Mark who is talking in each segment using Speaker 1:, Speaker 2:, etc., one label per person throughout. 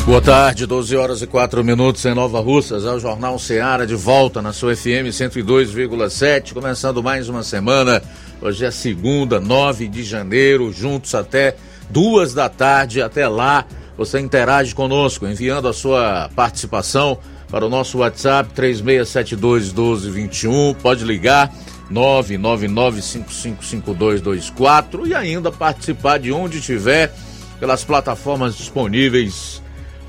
Speaker 1: Boa tarde, 12 horas e 4 minutos em Nova Russas, ao Jornal Seara de volta na sua FM 102,7, começando mais uma semana. Hoje é segunda, 9 de janeiro, juntos até duas da tarde. Até lá, você interage conosco, enviando a sua participação para o nosso WhatsApp 3672 1221. Pode ligar 999555224 e ainda participar de onde estiver pelas plataformas disponíveis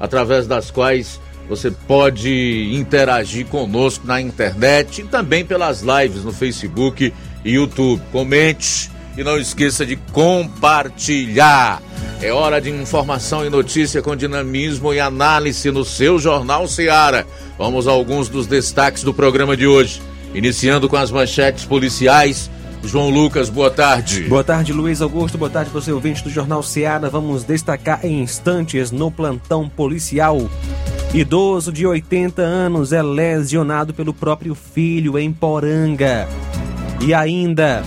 Speaker 1: através das quais você pode interagir conosco na internet e também pelas lives no Facebook e YouTube. Comente e não esqueça de compartilhar. É hora de informação e notícia com dinamismo e análise no seu Jornal Seara. Vamos a alguns dos destaques do programa de hoje. Iniciando com as manchetes policiais João Lucas, boa tarde.
Speaker 2: Boa tarde, Luiz Augusto. Boa tarde, você ouvinte do Jornal Seara. Vamos destacar em instantes no plantão policial. Idoso de 80 anos é lesionado pelo próprio filho em Poranga. E ainda,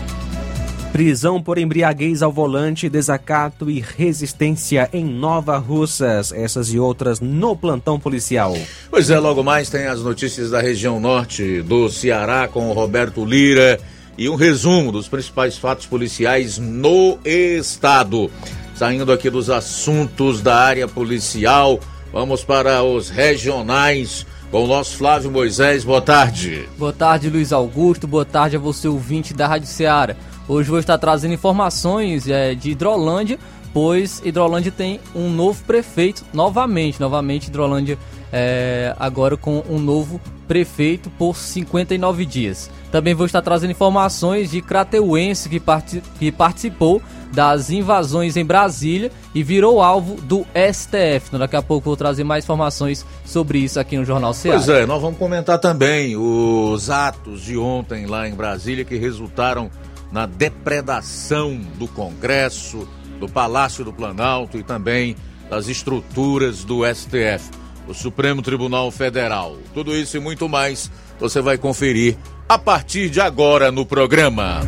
Speaker 2: prisão por embriaguez ao volante, desacato e resistência em Nova Russas. Essas e outras no plantão policial.
Speaker 1: Pois é, logo mais tem as notícias da região norte do Ceará com o Roberto Lira e um resumo dos principais fatos policiais no estado. Saindo aqui dos assuntos da área policial, vamos para os regionais com o nosso Flávio Moisés. Boa tarde.
Speaker 3: Boa tarde, Luiz Augusto. Boa tarde a você, ouvinte da Rádio Ceará. Hoje vou estar trazendo informações é, de Hidrolândia, pois Hidrolândia tem um novo prefeito novamente. Novamente, Hidrolândia é, agora com um novo prefeito por 59 dias. Também vou estar trazendo informações de Crateuense que, part que participou das invasões em Brasília e virou alvo do STF. Então, daqui a pouco vou trazer mais informações sobre isso aqui no Jornal Ceará.
Speaker 1: Pois é, nós vamos comentar também os atos de ontem lá em Brasília que resultaram na depredação do Congresso, do Palácio do Planalto e também das estruturas do STF o Supremo Tribunal Federal. Tudo isso e muito mais você vai conferir a partir de agora no programa.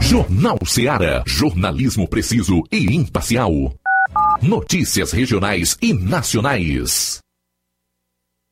Speaker 4: Jornal Seara. Jornalismo preciso e imparcial. Notícias regionais e nacionais.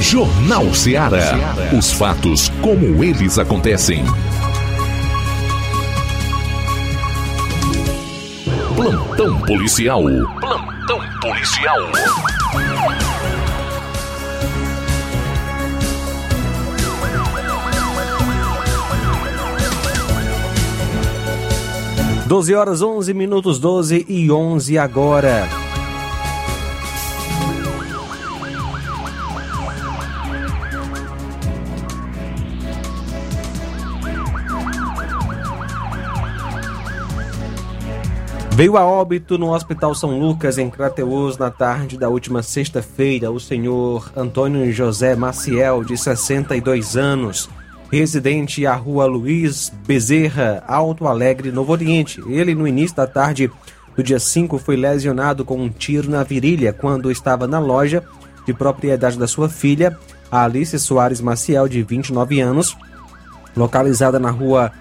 Speaker 5: Jornal Ceará. Os fatos como eles acontecem. Plantão policial. Plantão policial.
Speaker 2: Doze horas 11 minutos 12 e 11 agora. Veio a óbito no Hospital São Lucas, em Crateus, na tarde da última sexta-feira, o senhor Antônio José Maciel, de 62 anos, residente à rua Luiz Bezerra, Alto Alegre, Novo Oriente. Ele, no início da tarde do dia 5, foi lesionado com um tiro na virilha quando estava na loja de propriedade da sua filha, Alice Soares Maciel, de 29 anos, localizada na rua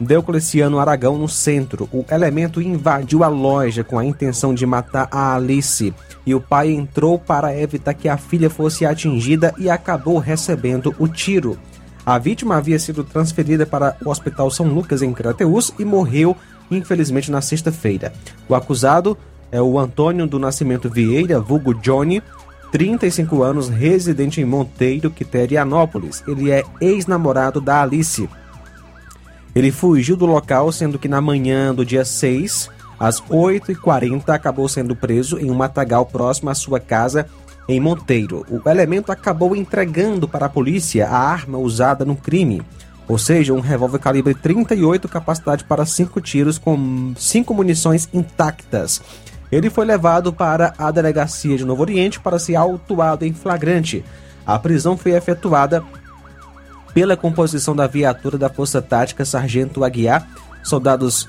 Speaker 2: Deocleciano Aragão, no centro. O elemento invadiu a loja com a intenção de matar a Alice e o pai entrou para evitar que a filha fosse atingida e acabou recebendo o tiro. A vítima havia sido transferida para o Hospital São Lucas, em Crateús, e morreu, infelizmente, na sexta-feira. O acusado é o Antônio do Nascimento Vieira, vulgo Johnny, 35 anos, residente em Monteiro, Quiterianópolis. Ele é ex-namorado da Alice. Ele fugiu do local, sendo que na manhã do dia 6, às 8h40, acabou sendo preso em um matagal próximo à sua casa em Monteiro. O elemento acabou entregando para a polícia a arma usada no crime, ou seja, um revólver calibre 38, capacidade para cinco tiros com cinco munições intactas. Ele foi levado para a delegacia de Novo Oriente para ser autuado em flagrante. A prisão foi efetuada pela composição da viatura da Força Tática Sargento Aguiar, soldados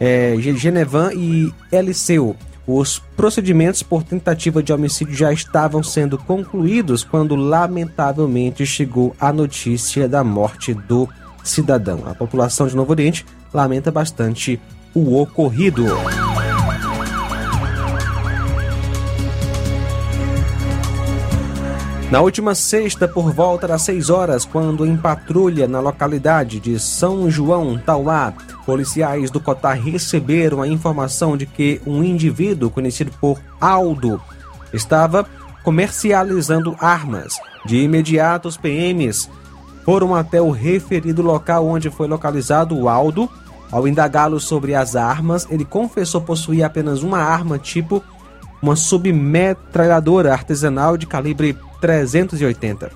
Speaker 2: é, Genevan e Eliseu. Os procedimentos por tentativa de homicídio já estavam sendo concluídos quando, lamentavelmente, chegou a notícia da morte do cidadão. A população de Novo Oriente lamenta bastante o ocorrido. Na última sexta, por volta das 6 horas, quando em patrulha na localidade de São João, Tauá, policiais do Cotá receberam a informação de que um indivíduo conhecido por Aldo estava comercializando armas. De imediato, os PMs foram até o referido local onde foi localizado o Aldo. Ao indagá-lo sobre as armas, ele confessou possuir apenas uma arma tipo uma submetralhadora artesanal de calibre 380.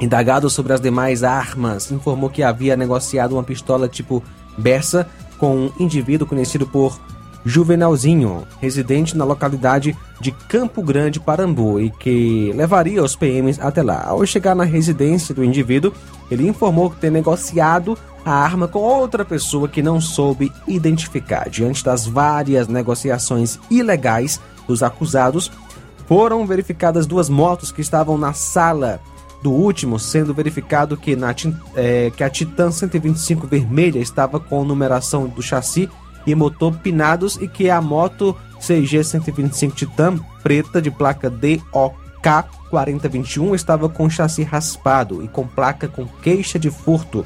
Speaker 2: Indagado sobre as demais armas, informou que havia negociado uma pistola tipo Bersa com um indivíduo conhecido por Juvenalzinho, residente na localidade de Campo Grande, Parambu, e que levaria os PMs até lá. Ao chegar na residência do indivíduo, ele informou que tem negociado a arma com outra pessoa que não soube identificar. Diante das várias negociações ilegais dos acusados, foram verificadas duas motos que estavam na sala do último, sendo verificado que, na, é, que a Titan 125 vermelha estava com numeração do chassi e motor pinados e que a moto CG 125 Titan preta de placa DOK 4021 estava com chassi raspado e com placa com queixa de furto.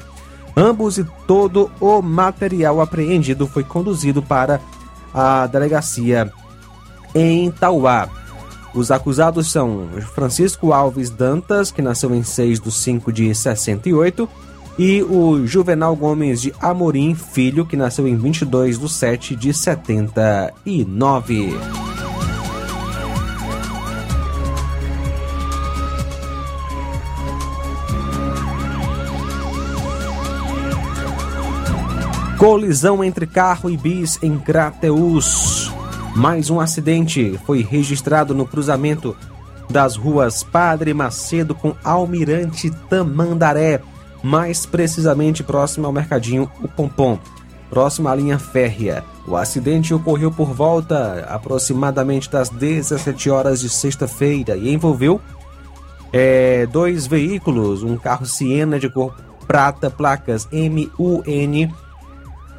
Speaker 2: Ambos e todo o material apreendido foi conduzido para a delegacia em Tauá. Os acusados são Francisco Alves Dantas, que nasceu em 6 de 5 de 68, e o Juvenal Gomes de Amorim Filho, que nasceu em 22 de 7 de 79. Colisão entre carro e bis em Crateus. Mais um acidente foi registrado no cruzamento das ruas Padre Macedo com Almirante Tamandaré, mais precisamente próximo ao Mercadinho O Pompom, próximo à linha férrea. O acidente ocorreu por volta aproximadamente das 17 horas de sexta-feira e envolveu é, dois veículos, um carro Siena de cor prata, placas MUN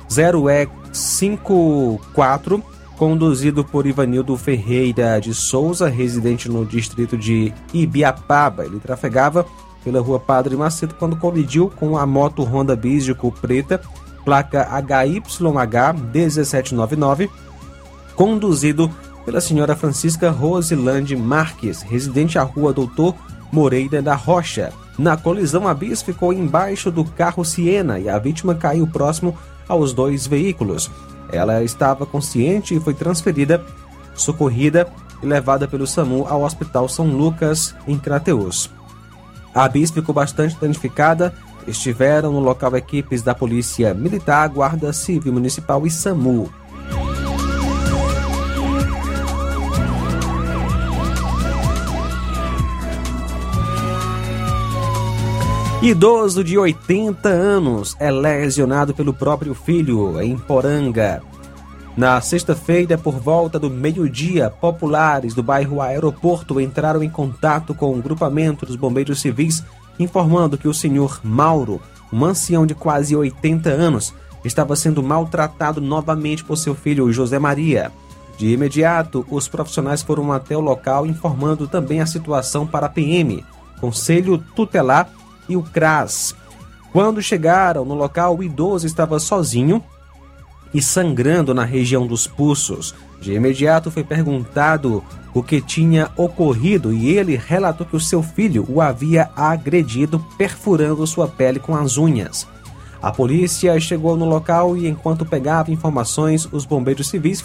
Speaker 2: 0E54, conduzido por Ivanildo Ferreira de Souza, residente no distrito de Ibiapaba. Ele trafegava pela rua Padre Macedo quando colidiu com a moto Honda Bis de cor preta, placa HYH 1799, conduzido pela senhora Francisca Rosilande Marques, residente à rua Doutor Moreira da Rocha. Na colisão, a bis ficou embaixo do carro Siena e a vítima caiu próximo aos dois veículos. Ela estava consciente e foi transferida, socorrida e levada pelo SAMU ao Hospital São Lucas, em Crateus. A bis ficou bastante danificada. Estiveram no local equipes da Polícia Militar, Guarda Civil Municipal e SAMU. Idoso de 80 anos é lesionado pelo próprio filho em Poranga. Na sexta-feira, por volta do meio-dia, populares do bairro Aeroporto entraram em contato com o grupamento dos bombeiros civis, informando que o senhor Mauro, um ancião de quase 80 anos, estava sendo maltratado novamente por seu filho José Maria. De imediato, os profissionais foram até o local, informando também a situação para a PM, Conselho Tutelar e o CRAS. Quando chegaram no local, o idoso estava sozinho e sangrando na região dos pulsos. De imediato foi perguntado o que tinha ocorrido e ele relatou que o seu filho o havia agredido, perfurando sua pele com as unhas. A polícia chegou no local e, enquanto pegava informações, os bombeiros civis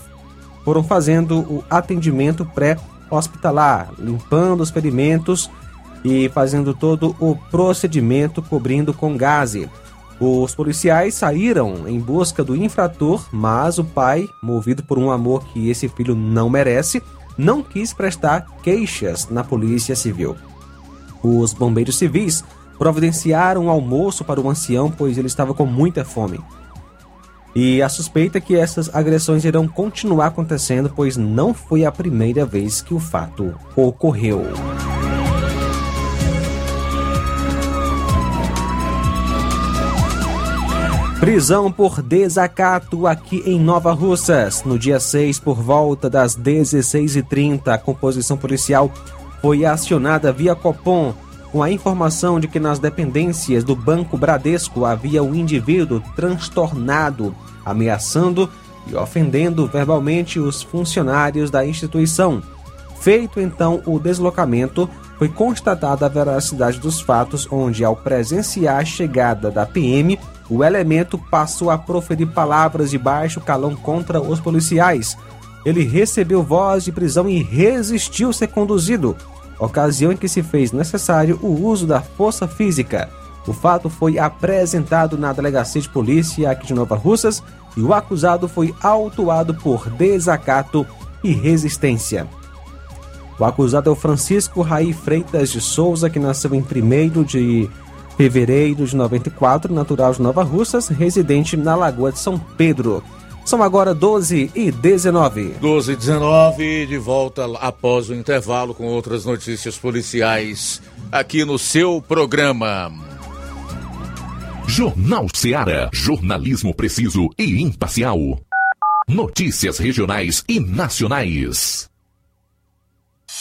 Speaker 2: foram fazendo o atendimento pré-hospitalar, limpando os ferimentos e fazendo todo o procedimento cobrindo com gaze. Os policiais saíram em busca do infrator, mas o pai, movido por um amor que esse filho não merece, não quis prestar queixas na Polícia Civil. Os bombeiros civis providenciaram um almoço para o ancião, pois ele estava com muita fome. E a suspeita é que essas agressões irão continuar acontecendo, pois não foi a primeira vez que o fato ocorreu. Prisão por desacato aqui em Nova Russas. No dia 6, por volta das 16h30, a composição policial foi acionada via Copom com a informação de que nas dependências do Banco Bradesco havia um indivíduo transtornado, ameaçando e ofendendo verbalmente os funcionários da instituição. Feito então o deslocamento, foi constatada a veracidade dos fatos, onde, ao presenciar a chegada da PM, o elemento passou a proferir palavras de baixo calão contra os policiais. Ele recebeu voz de prisão e resistiu ser conduzido, ocasião em que se fez necessário o uso da força física. O fato foi apresentado na delegacia de polícia aqui de Nova Russas e o acusado foi autuado por desacato e resistência. O acusado é o Francisco Raí Freitas de Souza, que nasceu em 1 de fevereiro de 94, natural de Nova Russas, residente na Lagoa de São Pedro. São agora 12 e 19.
Speaker 1: 12 e 19, de volta após o intervalo com outras notícias policiais aqui no seu programa.
Speaker 5: Jornal Seara. Jornalismo preciso e imparcial. Notícias regionais e nacionais.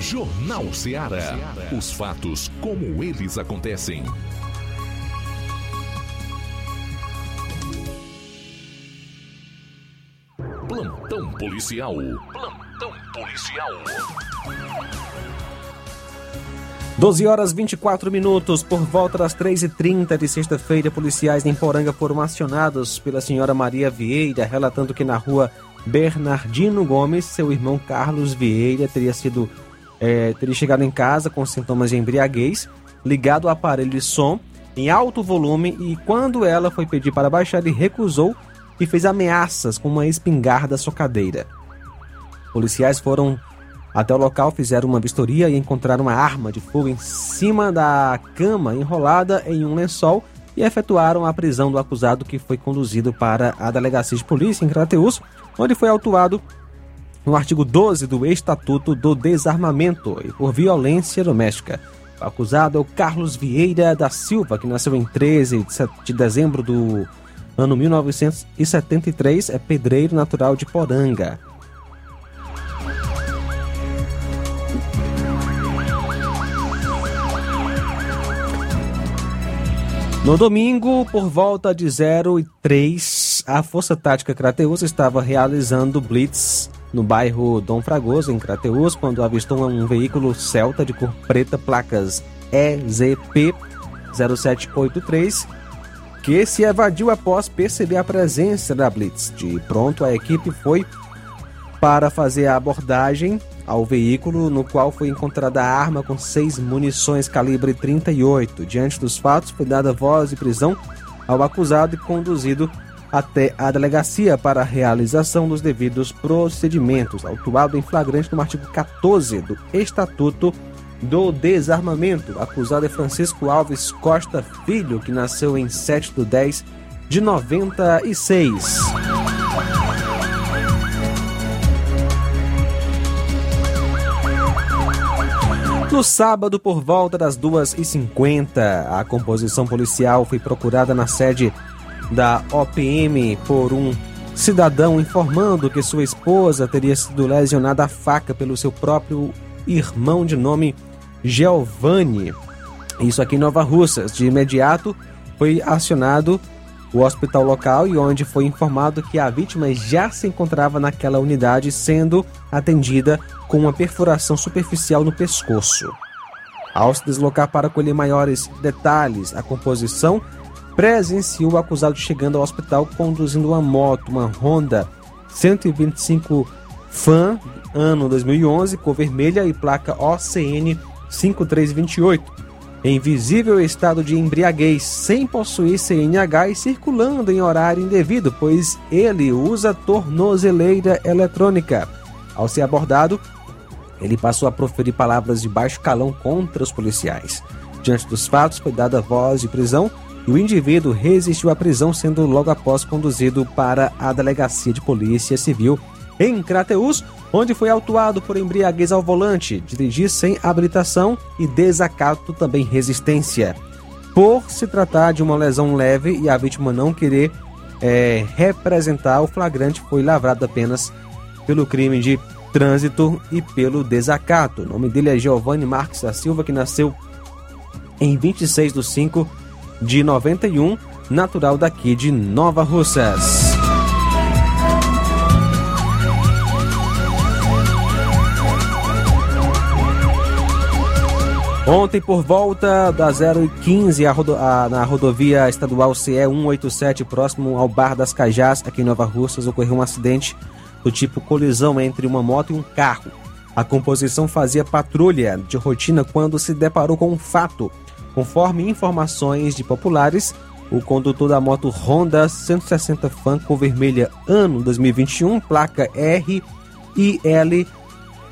Speaker 5: Jornal Ceará. Os fatos como eles acontecem. Plantão policial. Plantão policial.
Speaker 2: 12 horas 24 minutos, por volta das 3h30 de sexta-feira, policiais em Poranga foram acionados pela senhora Maria Vieira, relatando que na rua Bernardino Gomes, seu irmão Carlos Vieira teria sido é, teria chegado em casa com sintomas de embriaguez, ligado ao aparelho de som em alto volume e quando ela foi pedir para baixar, ele recusou e fez ameaças com uma espingarda socadeira. Policiais foram até o local, fizeram uma vistoria e encontraram uma arma de fogo em cima da cama enrolada em um lençol e efetuaram a prisão do acusado que foi conduzido para a delegacia de polícia em Crateus, onde foi autuado no artigo 12 do Estatuto do Desarmamento e por violência doméstica. O acusado é o Carlos Vieira da Silva, que nasceu em 13 de dezembro do ano 1973, é pedreiro natural de Poranga. No domingo, por volta de 0 e 3, a Força Tática Crateus estava realizando blitz no bairro Dom Fragoso, em Crateus, quando avistou um veículo Celta de cor preta, placas EZP 0783, que se evadiu após perceber a presença da blitz. De pronto, a equipe foi para fazer a abordagem ao veículo, no qual foi encontrada a arma com seis munições calibre 38. Diante dos fatos, foi dada voz de prisão ao acusado e conduzido até a delegacia para a realização dos devidos procedimentos, autuado em flagrante no artigo 14 do Estatuto do Desarmamento. Acusado é Francisco Alves Costa Filho, que nasceu em 7 de 10 de 96. No sábado, por volta das 2h50, a composição policial foi procurada na sede da OPM por um cidadão informando que sua esposa teria sido lesionada a faca pelo seu próprio irmão de nome Giovanni. Isso aqui em Nova Russas. De imediato foi acionado o hospital local e onde foi informado que a vítima já se encontrava naquela unidade sendo atendida com uma perfuração superficial no pescoço. Ao se deslocar para colher maiores detalhes, a composição presenciou o acusado chegando ao hospital conduzindo uma moto, uma Honda 125 Fan, ano 2011, cor vermelha e placa OCN 5328 em visível estado de embriaguez, sem possuir CNH e circulando em horário indevido, pois ele usa tornozeleira eletrônica. Ao ser abordado, ele passou a proferir palavras de baixo calão contra os policiais. Diante dos fatos, foi dada voz de prisão e o indivíduo resistiu à prisão, sendo logo após conduzido para a delegacia de polícia civil em Crateus, onde foi autuado por embriaguez ao volante, dirigir sem habilitação e desacato também resistência. Por se tratar de uma lesão leve e a vítima não querer é, representar, o flagrante foi lavrado apenas pelo crime de trânsito e pelo desacato. O nome dele é Giovanni Marques da Silva, que nasceu em 26 de 5 de 91, natural daqui de Nova Russas. Ontem, por volta da 0h15, rodo, a, na rodovia estadual CE 187, próximo ao Bar das Cajás, aqui em Nova Russas, ocorreu um acidente do tipo colisão entre uma moto e um carro. A composição fazia patrulha de rotina quando se deparou com um fato. Conforme informações de populares, o condutor da moto Honda 160 Fan com vermelha ano 2021, placa RIL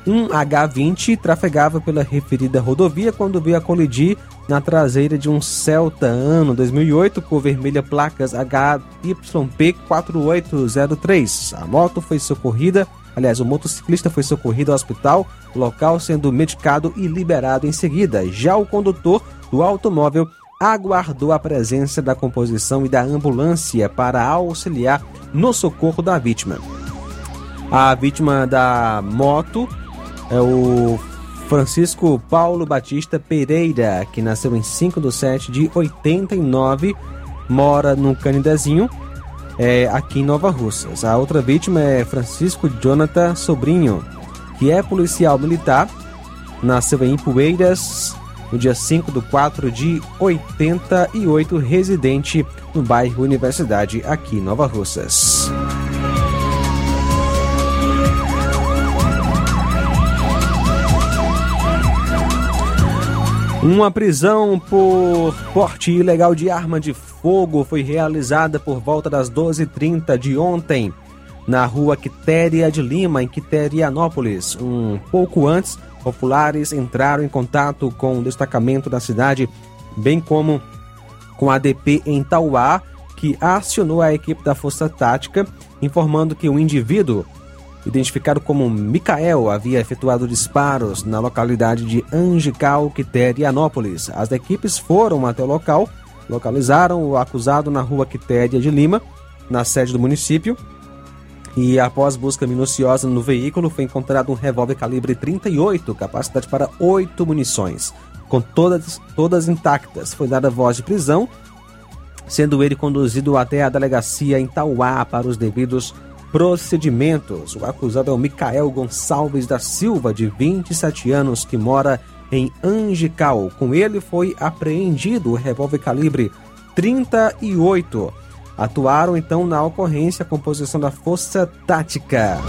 Speaker 2: 1H20 trafegava pela referida rodovia quando veio a colidir na traseira de um Celta ano 2008 com vermelha placas HYP 4803. A moto foi socorrida, aliás, o motociclista foi socorrido ao hospital, local sendo medicado e liberado em seguida. Já o condutor do automóvel aguardou a presença da composição e da ambulância para auxiliar no socorro da vítima. A vítima da moto é o Francisco Paulo Batista Pereira, que nasceu em 5 de 7 de 89, mora no Canidezinho, é, aqui em Nova Russas. A outra vítima é Francisco Jonathan Sobrinho, que é policial militar, nasceu em Poeiras no dia 5 do 4 de 88, residente no bairro Universidade, aqui em Nova Russas. Uma prisão por porte ilegal de arma de fogo foi realizada por volta das 12h30 de ontem, na rua Quitéria de Lima, em Quiterianópolis. Um pouco antes, populares entraram em contato com o destacamento da cidade, bem como com a DP em Tauá, que acionou a equipe da Força Tática, informando que o indivíduo identificado como Micael, havia efetuado disparos na localidade de Angical, Quiterianópolis. As equipes foram até o local, localizaram o acusado na rua Quitéria de Lima, na sede do município, e após busca minuciosa no veículo, foi encontrado um revólver calibre 38, capacidade para oito munições, com todas, todas intactas. Foi dada voz de prisão, sendo ele conduzido até a delegacia em Tauá para os devidos procedimentos. O acusado é o Micael Gonçalves da Silva, de 27 anos, que mora em Angical. Com ele foi apreendido o revólver calibre 38. Atuaram então na ocorrência a composição da Força Tática.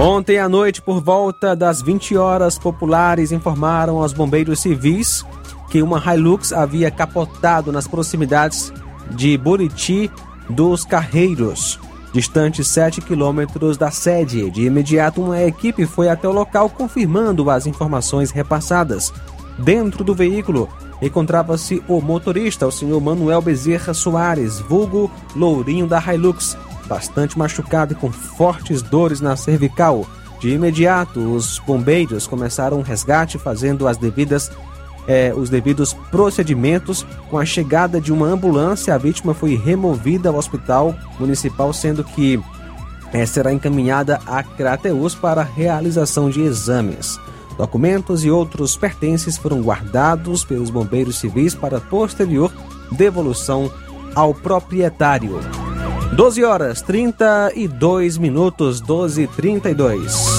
Speaker 2: Ontem à noite, por volta das 20 horas, populares informaram aos bombeiros civis que uma Hilux havia capotado nas proximidades de Buriti dos Carreiros, distante 7 quilômetros da sede. De imediato, uma equipe foi até o local confirmando as informações repassadas. Dentro do veículo encontrava-se o motorista, o senhor Manuel Bezerra Soares, vulgo Lourinho da Hilux, bastante machucado e com fortes dores na cervical. De imediato, os bombeiros começaram o resgate, fazendo as devidas, eh, os devidos procedimentos. Com a chegada de uma ambulância, a vítima foi removida ao hospital municipal, sendo que eh, será encaminhada a Crateus para realização de exames. Documentos e outros pertences foram guardados pelos bombeiros civis para posterior devolução ao proprietário. 12 horas 32 minutos, 12 e 32.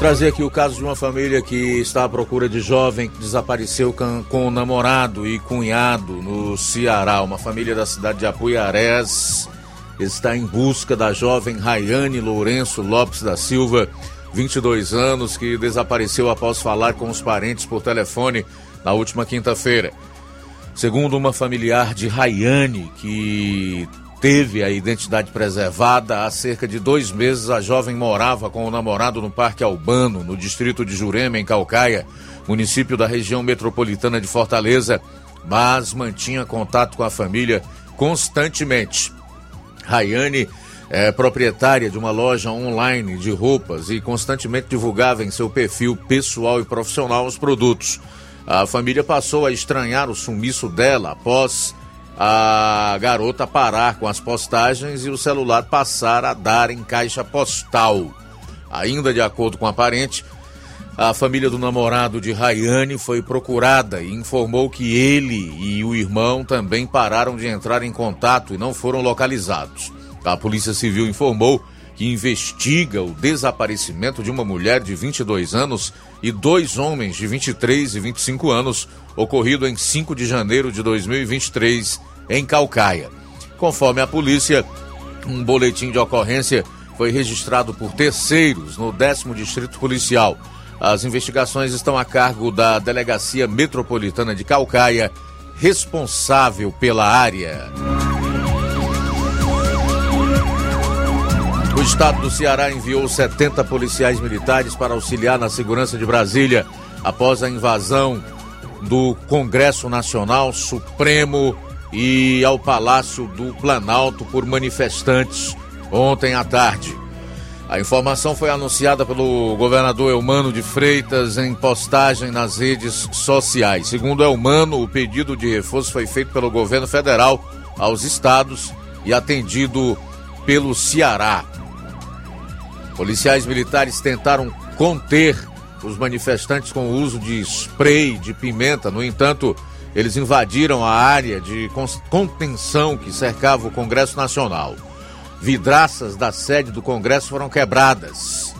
Speaker 1: Trazer aqui o caso de uma família que está à procura de jovem que desapareceu com, com o namorado e cunhado no Ceará. Uma família da cidade de Apuiarés está em busca da jovem Rayane Lourenço Lopes da Silva, 22 anos, que desapareceu após falar com os parentes por telefone na última quinta-feira. Segundo uma familiar de Rayane, que teve a identidade preservada, há cerca de dois meses a jovem morava com o namorado no Parque Albano, no distrito de Jurema, em Calcaia, município da região metropolitana de Fortaleza, mas mantinha contato com a família constantemente. Rayane é proprietária de uma loja online de roupas e constantemente divulgava em seu perfil pessoal e profissional os produtos. A família passou a estranhar o sumiço dela após a garota parar com as postagens e o celular passar a dar em caixa postal. Ainda de acordo com a parente, a família do namorado de Rayane foi procurada e informou que ele e o irmão também pararam de entrar em contato e não foram localizados. A Polícia Civil informou que investiga o desaparecimento de uma mulher de 22 anos e dois homens de 23 e 25 anos, ocorrido em 5 de janeiro de 2023, em Calcaia. Conforme a polícia, um boletim de ocorrência foi registrado por terceiros no 10 Distrito Policial. As investigações estão a cargo da Delegacia Metropolitana de Calcaia, responsável pela área. O estado do Ceará enviou 70 policiais militares para auxiliar na segurança de Brasília após a invasão do Congresso Nacional Supremo e ao Palácio do Planalto por manifestantes ontem à tarde. A informação foi anunciada pelo governador Elmano de Freitas em postagem nas redes sociais. Segundo Elmano, o pedido de reforço foi feito pelo governo federal aos estados e atendido pelo Ceará. Policiais militares tentaram conter os manifestantes com o uso de spray de pimenta. No entanto, eles invadiram a área de contenção que cercava o Congresso Nacional. Vidraças da sede do Congresso foram quebradas.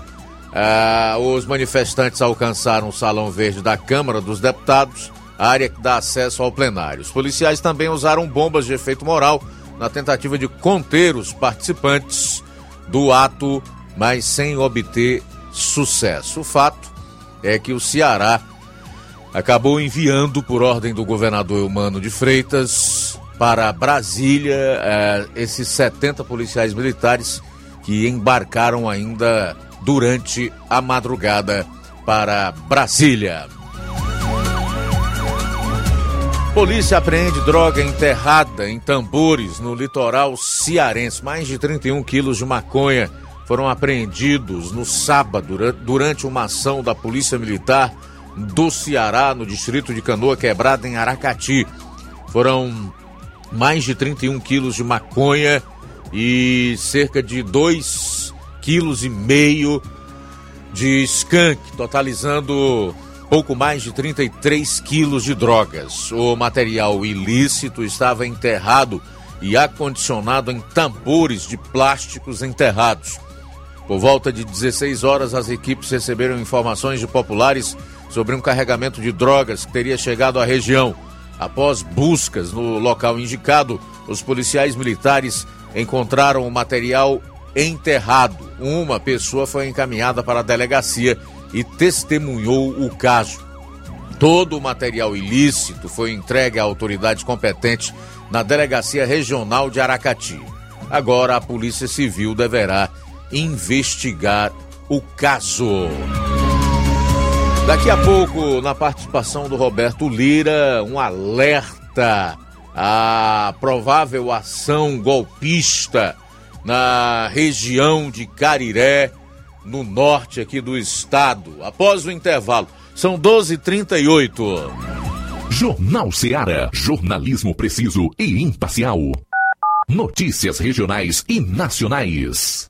Speaker 1: Ah, os manifestantes alcançaram o Salão Verde da Câmara dos Deputados, área que dá acesso ao plenário. Os policiais também usaram bombas de efeito moral na tentativa de conter os participantes do ato, mas sem obter sucesso. O fato é que o Ceará acabou enviando, por ordem do governador Eumano de Freitas, para Brasília eh, esses 70 policiais militares que embarcaram ainda durante a madrugada para Brasília. Polícia apreende droga enterrada em tambores no litoral cearense. Mais de 31 quilos de maconha foram apreendidos no sábado durante uma ação da Polícia Militar do Ceará, no distrito de Canoa Quebrada, em Aracati. Foram mais de 31 quilos de maconha e cerca de 2 quilos e meio de skunk, totalizando pouco mais de 33 quilos de drogas. O material ilícito estava enterrado e acondicionado em tambores de plásticos enterrados. Por volta de 16 horas, as equipes receberam informações de populares sobre um carregamento de drogas que teria chegado à região. Após buscas no local indicado, os policiais militares encontraram o material enterrado. Uma pessoa foi encaminhada para a delegacia e testemunhou o caso. Todo o material ilícito foi entregue à autoridade competente na Delegacia Regional de Aracati. Agora a Polícia Civil deverá investigar o caso. Daqui a pouco, na participação do Roberto Lira, um alerta à provável ação golpista na região de Cariré, no norte aqui do estado. Após o intervalo, são 12h38.
Speaker 4: Jornal Seara. Jornalismo preciso e imparcial. Notícias regionais e nacionais.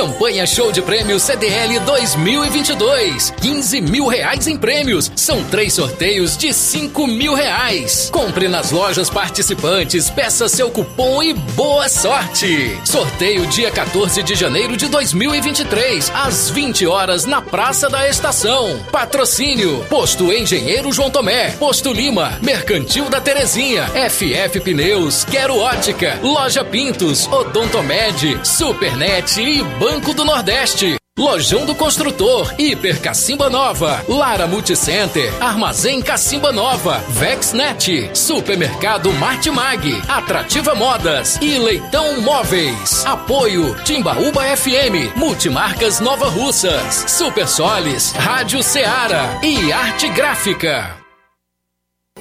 Speaker 6: Campanha Show de Prêmios CDL 2022. 15 mil reais em prêmios. São três sorteios de 5 mil reais. Compre nas lojas participantes, peça seu cupom e boa sorte. Sorteio dia 14 de janeiro de 2023, às 20 horas na Praça da Estação. Patrocínio: Posto Engenheiro João Tomé, Posto Lima, Mercantil da Terezinha, FF Pneus, Quero Ótica, Loja Pintos, Odontomed, Supernet e Banco do Nordeste. Lojão do Construtor, Hiper Cacimba Nova, Lara Multicenter, Armazém Cacimba Nova, Vexnet, Supermercado Martimag, Atrativa Modas e Leitão Móveis. Apoio Timbaúba FM, Multimarcas Nova Russas, Super Solis, Rádio Ceará e Arte Gráfica.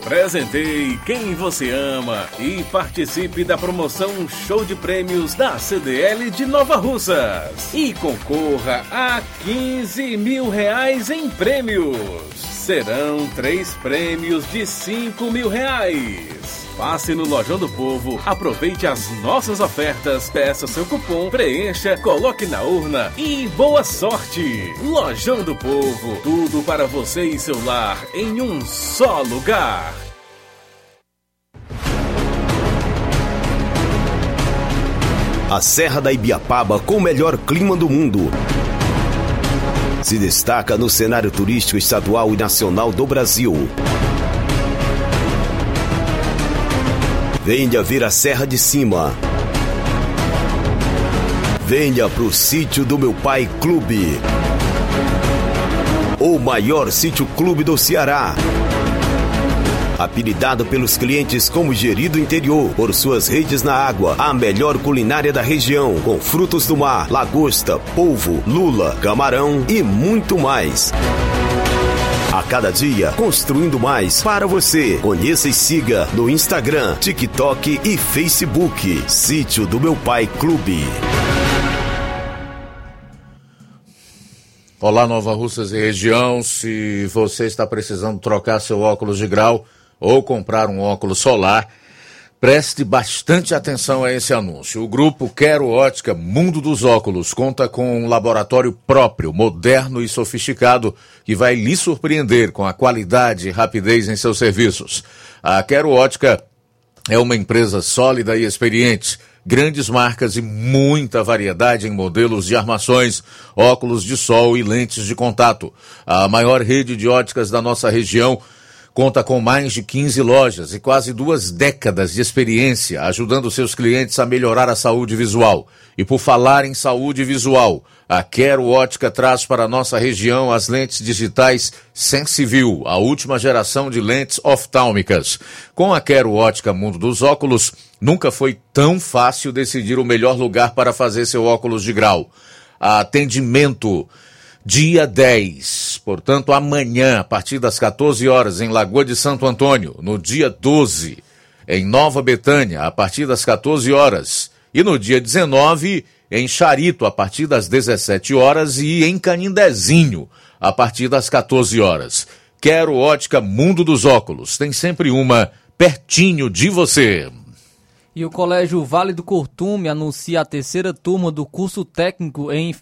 Speaker 7: Presenteie quem você ama e participe da promoção Show de Prêmios da CDL de Nova Russas. E concorra a 15 mil reais em prêmios. Serão três prêmios de 5 mil reais. Passe no Lojão do Povo, aproveite as nossas ofertas, peça seu cupom, preencha, coloque na urna e boa sorte! Lojão do Povo, tudo para você e seu lar em um só lugar.
Speaker 8: A Serra da Ibiapaba com o melhor clima do mundo. Se destaca no cenário turístico estadual e nacional do Brasil. Venha ver a Serra de Cima. Venha pro sítio do meu pai Clube. o maior sítio clube do Ceará. Apelidado pelos clientes como Gerido Interior, por suas redes na água, a melhor culinária da região, com frutos do mar, lagosta, polvo, lula, camarão e muito mais. A cada dia, construindo mais para você. Conheça e siga no Instagram, TikTok e Facebook. Sítio do Meu Pai Clube.
Speaker 1: Olá, Nova Russas e região. Se você está precisando trocar seu óculos de grau ou comprar um óculos solar, preste bastante atenção a esse anúncio. O grupo Quero Ótica Mundo dos Óculos conta com um laboratório próprio, moderno e sofisticado, que vai lhe surpreender com a qualidade e rapidez em seus serviços. A Quero Ótica é uma empresa sólida e experiente grandes marcas e muita variedade em modelos de armações, óculos de sol e lentes de contato. A maior rede de óticas da nossa região conta com mais de 15 lojas e quase duas décadas de experiência, ajudando seus clientes a melhorar a saúde visual. E por falar em saúde visual, a Quero Ótica traz para a nossa região as lentes digitais Sensiview, a última geração de lentes oftálmicas. Com a Quero Ótica Mundo dos Óculos, nunca foi tão fácil decidir o melhor lugar para fazer seu óculos de grau. Atendimento dia 10, portanto amanhã, a partir das 14 horas, em Lagoa de Santo Antônio, no dia 12, em Nova Betânia, a partir das 14 horas, e no dia 19, em Charito, a partir das 17 horas, e em Canindezinho, a partir das 14 horas. Quero ótica Mundo dos Óculos, tem sempre uma pertinho de você.
Speaker 3: E o Colégio Vale do Cortume anuncia a terceira turma do curso técnico em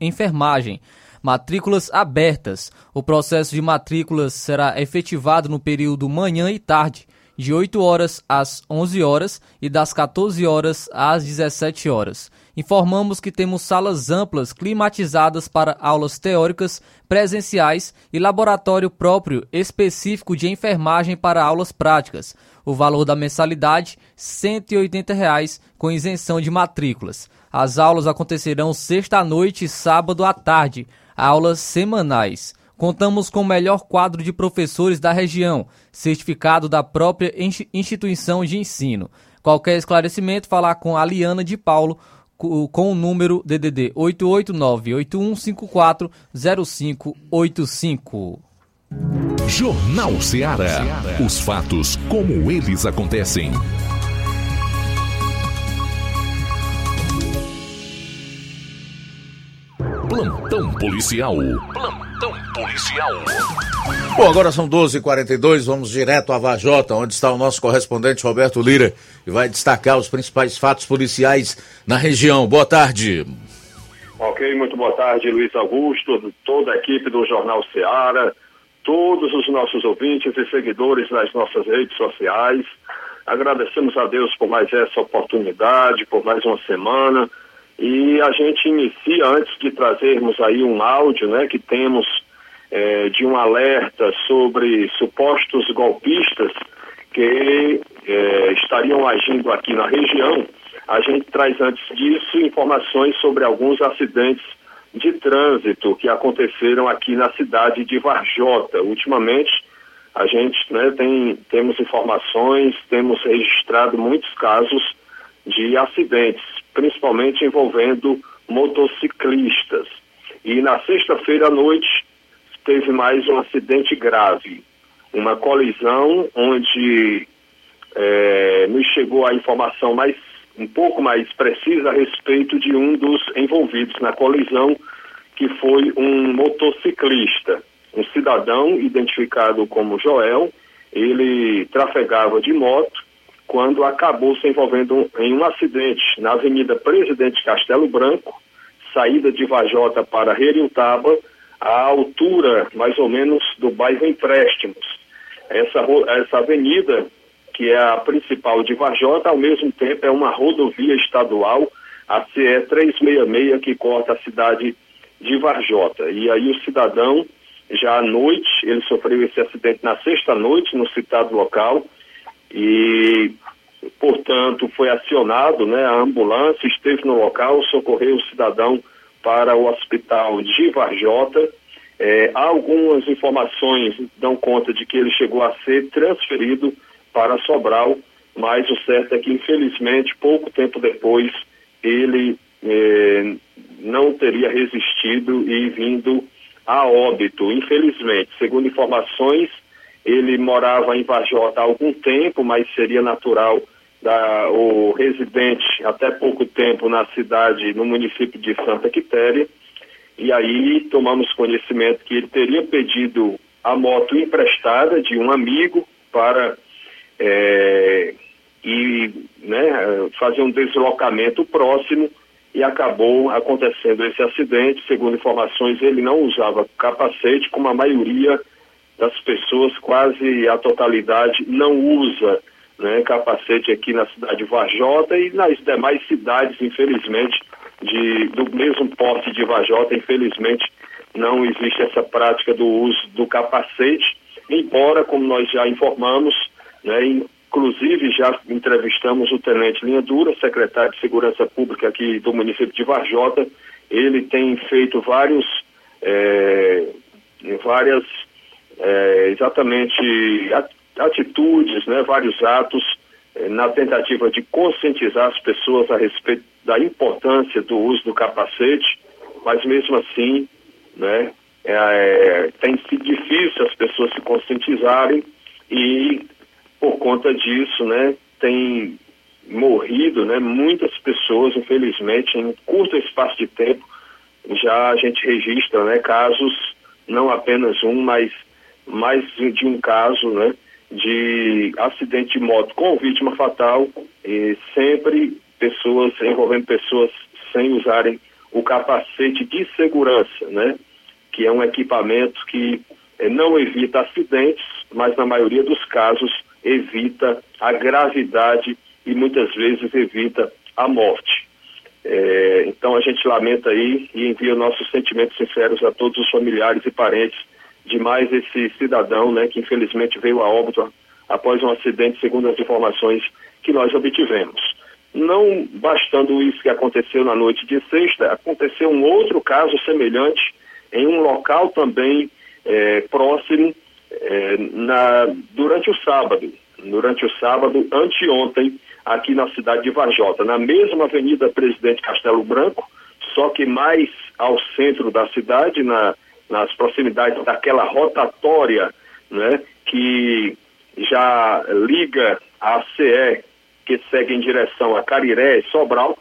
Speaker 3: enfermagem. Matrículas abertas. O processo de matrículas será efetivado no período manhã e tarde, de 8 horas às 11 horas e das 14 horas às 17 horas. Informamos que temos salas amplas climatizadas para aulas teóricas, presenciais e laboratório próprio específico de enfermagem para aulas práticas. O valor da mensalidade 180 reais, com isenção de matrículas. As aulas acontecerão sexta à noite e sábado à tarde, aulas semanais. Contamos com o melhor quadro de professores da região, certificado da própria instituição de ensino. Qualquer esclarecimento, falar com a Liana de Paulo com o número DDD 889-8154-0585.
Speaker 4: Jornal Ceará. Os fatos como eles acontecem. Plantão policial. Plantão policial.
Speaker 1: Bom, agora são 12h42, vamos direto a Vajota, onde está o nosso correspondente Roberto Lira, e vai destacar os principais fatos policiais na região. Boa tarde.
Speaker 9: Ok, muito boa tarde, Luiz Augusto, toda a equipe do Jornal Ceará, todos os nossos ouvintes e seguidores nas nossas redes sociais. Agradecemos a Deus por mais essa oportunidade, por mais uma semana e a gente inicia, antes de trazermos aí um áudio, né, que temos é, de um alerta sobre supostos golpistas que é, estariam agindo aqui na região, a gente traz antes disso informações sobre alguns acidentes de trânsito que aconteceram aqui na cidade de Varjota. Ultimamente, a gente né, tem, temos informações, temos registrado muitos casos de acidentes, principalmente envolvendo motociclistas. E na sexta-feira à noite teve mais um acidente grave, uma colisão onde é, nos chegou a informação mais um pouco mais precisa a respeito de um dos envolvidos na colisão, que foi um motociclista, um cidadão identificado como Joel. Ele trafegava de moto quando acabou se envolvendo em um acidente na Avenida Presidente Castelo Branco, saída de Vajota para Reriutaba, à altura mais ou menos do bairro Empréstimos. Essa, essa avenida, que é a principal de Vajota, ao mesmo tempo é uma rodovia estadual, a CE 366, que corta a cidade de Varjota. E aí o cidadão, já à noite, ele sofreu esse acidente na sexta noite, no citado local, e, portanto, foi acionado, né, a ambulância esteve no local, socorreu o cidadão para o hospital de Varjota É, algumas informações dão conta de que ele chegou a ser transferido para Sobral, mas o certo é que, infelizmente, pouco tempo depois, ele é, não teria resistido e vindo a óbito, infelizmente. Segundo informações, ele morava em Vajota há algum tempo, mas seria natural da, o residente até pouco tempo na cidade, no município de Santa Quitéria. E aí tomamos conhecimento que ele teria pedido a moto emprestada de um amigo para é, né, fazer um deslocamento próximo e acabou acontecendo esse acidente. Segundo informações, ele não usava capacete, como a maioria das pessoas, quase a totalidade, não usa né, capacete aqui na cidade de Vajota e nas demais cidades, infelizmente, de, do mesmo porte de Vajota, infelizmente, não existe essa prática do uso do capacete, embora, como nós já informamos, né, Inclusive, já entrevistamos o Tenente Linha Dura, secretário de Segurança Pública aqui do município de Varjota. Ele tem feito vários, é, várias, é, exatamente, atitudes, né, vários atos é, na tentativa de conscientizar as pessoas a respeito da importância do uso do capacete, mas mesmo assim, né, é, é tem sido difícil as pessoas se conscientizarem e por conta disso, né, tem morrido, né, muitas pessoas, infelizmente, em curto espaço de tempo, já a gente registra, né, casos, não apenas um, mas mais de um caso, né, de acidente de moto com vítima fatal e sempre pessoas, envolvendo pessoas sem usarem o capacete de segurança, né, que é um equipamento que eh, não evita acidentes, mas na maioria dos casos evita a gravidade e muitas vezes evita a morte. É, então a gente lamenta aí e envia nossos sentimentos sinceros a todos os familiares e parentes de mais esse cidadão, né, que infelizmente veio a óbito após um acidente, segundo as informações que nós obtivemos. Não bastando isso que aconteceu na noite de sexta, aconteceu um outro caso semelhante em um local também é, próximo é, na, durante o sábado, durante o sábado, anteontem, aqui na cidade de Varjota, na mesma Avenida Presidente Castelo Branco, só que mais ao centro da cidade, na, nas proximidades daquela rotatória, né, que já liga a CE, que segue em direção a Cariré e Sobral,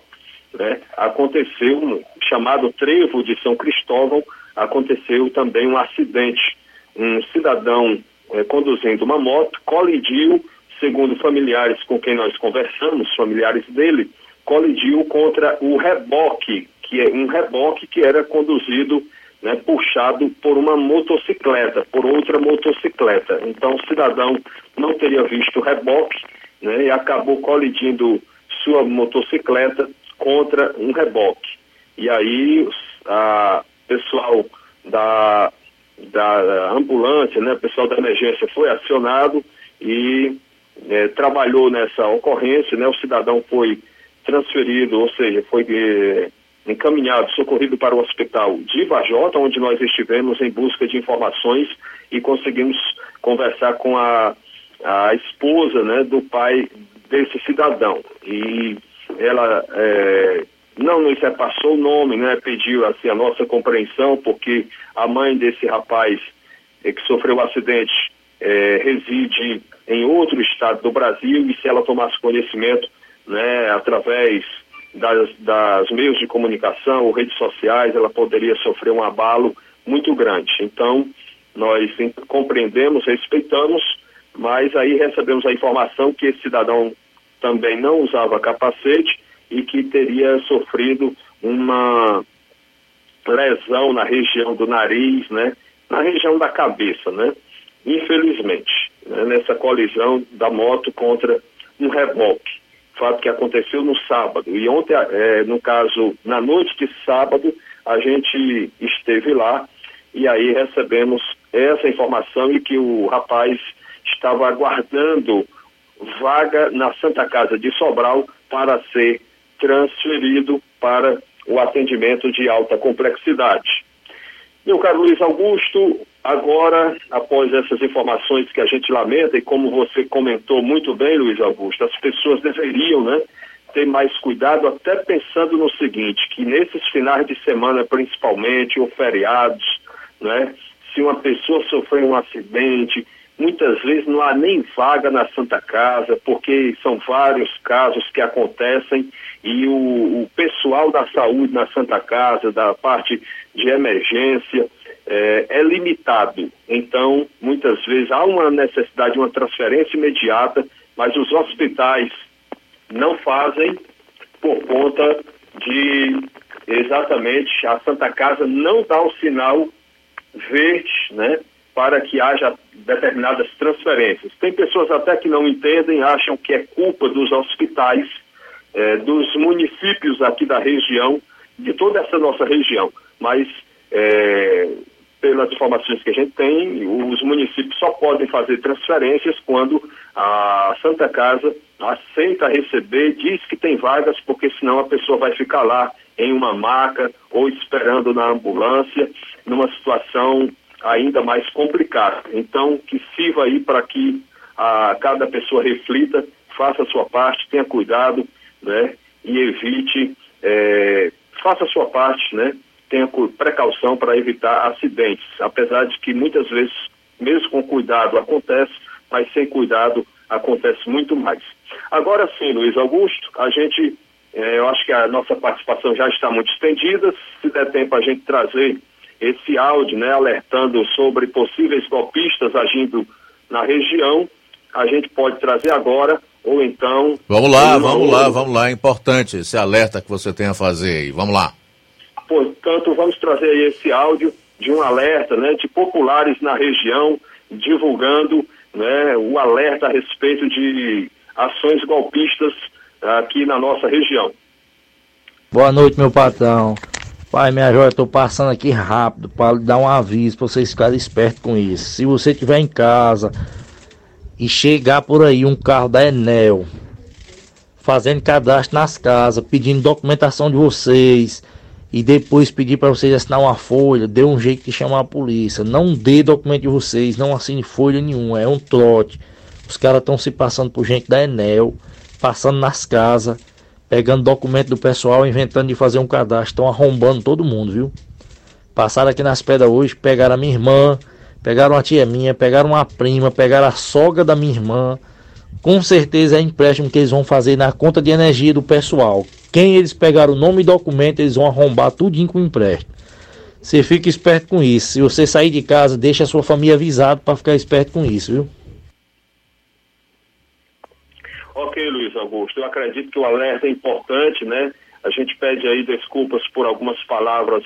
Speaker 9: né, aconteceu um chamado Trevo de São Cristóvão, aconteceu também um acidente. Um cidadão é, conduzindo uma moto colidiu, segundo familiares com quem nós conversamos, familiares dele, colidiu contra o reboque, que é um reboque que era conduzido, né, puxado por uma motocicleta, por outra motocicleta. Então o cidadão não teria visto o reboque né, e acabou colidindo sua motocicleta contra um reboque. E aí a pessoal da da ambulância, né, o pessoal da emergência foi acionado e é, trabalhou nessa ocorrência, né, o cidadão foi transferido, ou seja, foi é, encaminhado, socorrido para o hospital de Vajota, onde nós estivemos em busca de informações e conseguimos conversar com a, a esposa né, do pai desse cidadão. E ela é, não nos repassou o nome, né? Pediu assim a nossa compreensão, porque a mãe desse rapaz eh, que sofreu o um acidente eh, reside em outro estado do Brasil e se ela tomasse conhecimento, né, através das, das meios de comunicação ou redes sociais, ela poderia sofrer um abalo muito grande. Então, nós compreendemos, respeitamos, mas aí recebemos a informação que esse cidadão também não usava capacete e que teria sofrido uma lesão na região do nariz, né? Na região da cabeça, né? Infelizmente, né? nessa colisão da moto contra um reboque. Fato que aconteceu no sábado. E ontem, é, no caso, na noite de sábado, a gente esteve lá e aí recebemos essa informação e que o rapaz estava aguardando vaga na Santa Casa de Sobral para ser transferido para o atendimento de alta complexidade. Meu caro Luiz Augusto, agora, após essas informações que a gente lamenta, e como você comentou muito bem, Luiz Augusto, as pessoas deveriam, né, ter mais cuidado, até pensando no seguinte, que nesses finais de semana, principalmente, ou feriados, né, se uma pessoa sofrer um acidente, muitas vezes não há nem vaga na Santa Casa, porque são vários casos que acontecem e o, o pessoal da saúde na Santa Casa, da parte de emergência, é, é, limitado. Então, muitas vezes há uma necessidade de uma transferência imediata, mas os hospitais não fazem por conta de exatamente a Santa Casa não dá o sinal verde, né, para que haja determinadas transferências. Tem pessoas até que não entendem, acham que é culpa dos hospitais, eh, dos municípios aqui da região, de toda essa nossa região, mas eh, pelas informações que a gente tem, os municípios só podem fazer transferências quando a Santa Casa aceita receber, diz que tem vagas, porque senão a pessoa vai ficar lá em uma maca ou esperando na ambulância, numa situação ainda mais complicada. Então, que sirva aí para que a, cada pessoa reflita, faça a sua parte, tenha cuidado, né, e evite, é, faça a sua parte, né, tenha precaução para evitar acidentes, apesar de que muitas vezes, mesmo com cuidado, acontece, mas sem cuidado acontece muito mais. Agora sim, Luiz Augusto, a gente, é, eu acho que a nossa participação já está muito estendida, se der tempo a gente trazer esse áudio, né, alertando sobre possíveis golpistas agindo na região, a gente pode trazer agora ou então.
Speaker 1: Vamos lá, vamos lá, vamos lá. É importante esse alerta que você tem a fazer aí. Vamos lá.
Speaker 9: Portanto, vamos trazer aí esse áudio de um alerta, né, de populares na região divulgando, né, o alerta a respeito de ações golpistas aqui na nossa região.
Speaker 10: Boa noite, meu patrão. Pai, minha joia, tô passando aqui rápido para dar um aviso para vocês ficarem espertos com isso. Se você estiver em casa e chegar por aí um carro da Enel fazendo cadastro nas casas, pedindo documentação de vocês e depois pedir para vocês assinar uma folha, dê um jeito de chamar a polícia. Não dê documento de vocês, não assine folha nenhuma, é um trote. Os caras estão se passando por gente da Enel, passando nas casas pegando documento do pessoal, inventando de fazer um cadastro. Estão arrombando todo mundo, viu? Passaram aqui nas pedras hoje, pegaram a minha irmã, pegaram a tia minha, pegaram uma prima, pegaram a sogra da minha irmã. Com certeza é empréstimo que eles vão fazer na conta de energia do pessoal. Quem eles pegaram o nome e documento, eles vão arrombar tudinho com empréstimo. Você fica esperto com isso. Se você sair de casa, deixa a sua família avisado para ficar esperto com isso, viu?
Speaker 9: Ok, Luiz Augusto, eu acredito que o alerta é importante, né? A gente pede aí desculpas por algumas palavras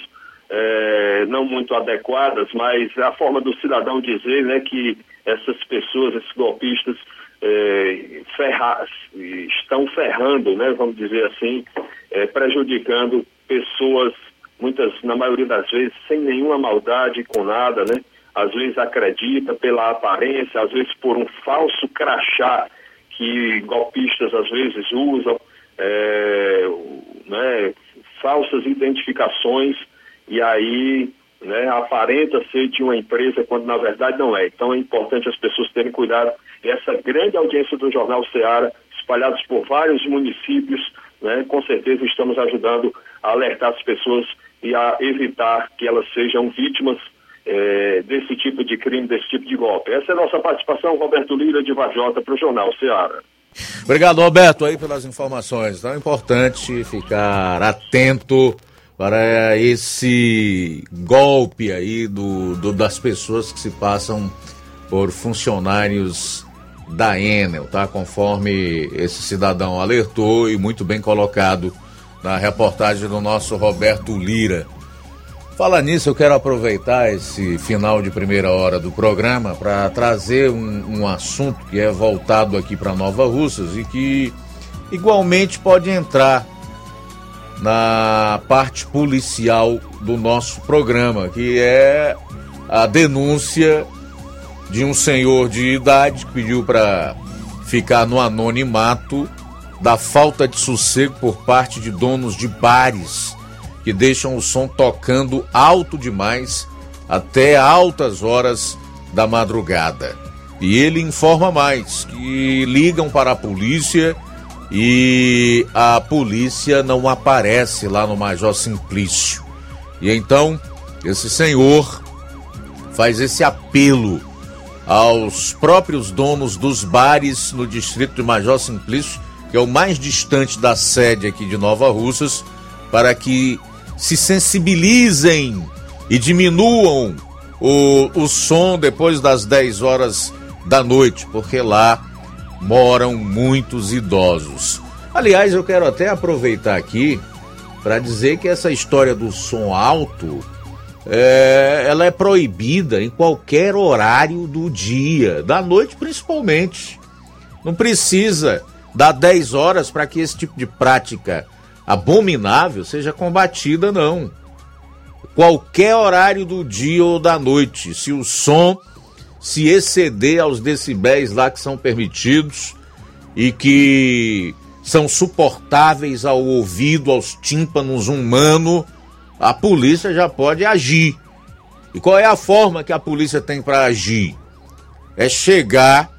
Speaker 9: é, não muito adequadas, mas a forma do cidadão dizer, né, que essas pessoas, esses golpistas, é, ferra, estão ferrando, né, vamos dizer assim, é, prejudicando pessoas, muitas, na maioria das vezes, sem nenhuma maldade, com nada, né? Às vezes acredita pela aparência, às vezes por um falso crachá que golpistas às vezes usam, é, né, falsas identificações e aí né, aparenta ser de uma empresa quando na verdade não é. Então é importante as pessoas terem cuidado. E essa grande audiência do Jornal Ceará, espalhados por vários municípios, né, com certeza estamos ajudando a alertar as pessoas e a evitar que elas sejam vítimas é, desse tipo de crime, desse tipo de golpe. Essa é a nossa participação, Roberto Lira, de Vajota, para o Jornal Ceará.
Speaker 1: Obrigado, Roberto, aí pelas informações. Então é importante ficar atento para esse golpe aí do, do, das pessoas que se passam por funcionários da Enel, tá? Conforme esse cidadão alertou e muito bem colocado na reportagem do nosso Roberto Lira. Falar nisso, eu quero aproveitar esse final de primeira hora do programa para trazer um, um, assunto que é voltado aqui para Nova Russas e que igualmente pode entrar na parte policial do nosso programa, que é a denúncia de um senhor de idade que pediu para ficar no anonimato da falta de sossego por parte de donos de bares que deixam o som tocando alto demais até altas horas da madrugada. E ele informa mais que ligam para a polícia e a polícia não aparece lá no Major Simplício. E então esse senhor faz esse apelo aos próprios donos dos bares no distrito de Major Simplício, que é o mais distante da sede aqui de Nova Russas, para que se sensibilizem e diminuam o, o som depois das 10 horas da noite, porque lá moram muitos idosos. Aliás, eu quero até aproveitar aqui para dizer que essa história do som alto é, ela é proibida em qualquer horário do dia, da noite principalmente. Não precisa dar 10 horas para que esse tipo de prática abominável seja combatida, não. Qualquer horário do dia ou da noite, se o som se exceder aos decibéis lá que são permitidos e que são suportáveis ao ouvido, aos tímpanos humanos, a polícia já pode agir. E qual é a forma que a polícia tem para agir? É chegar,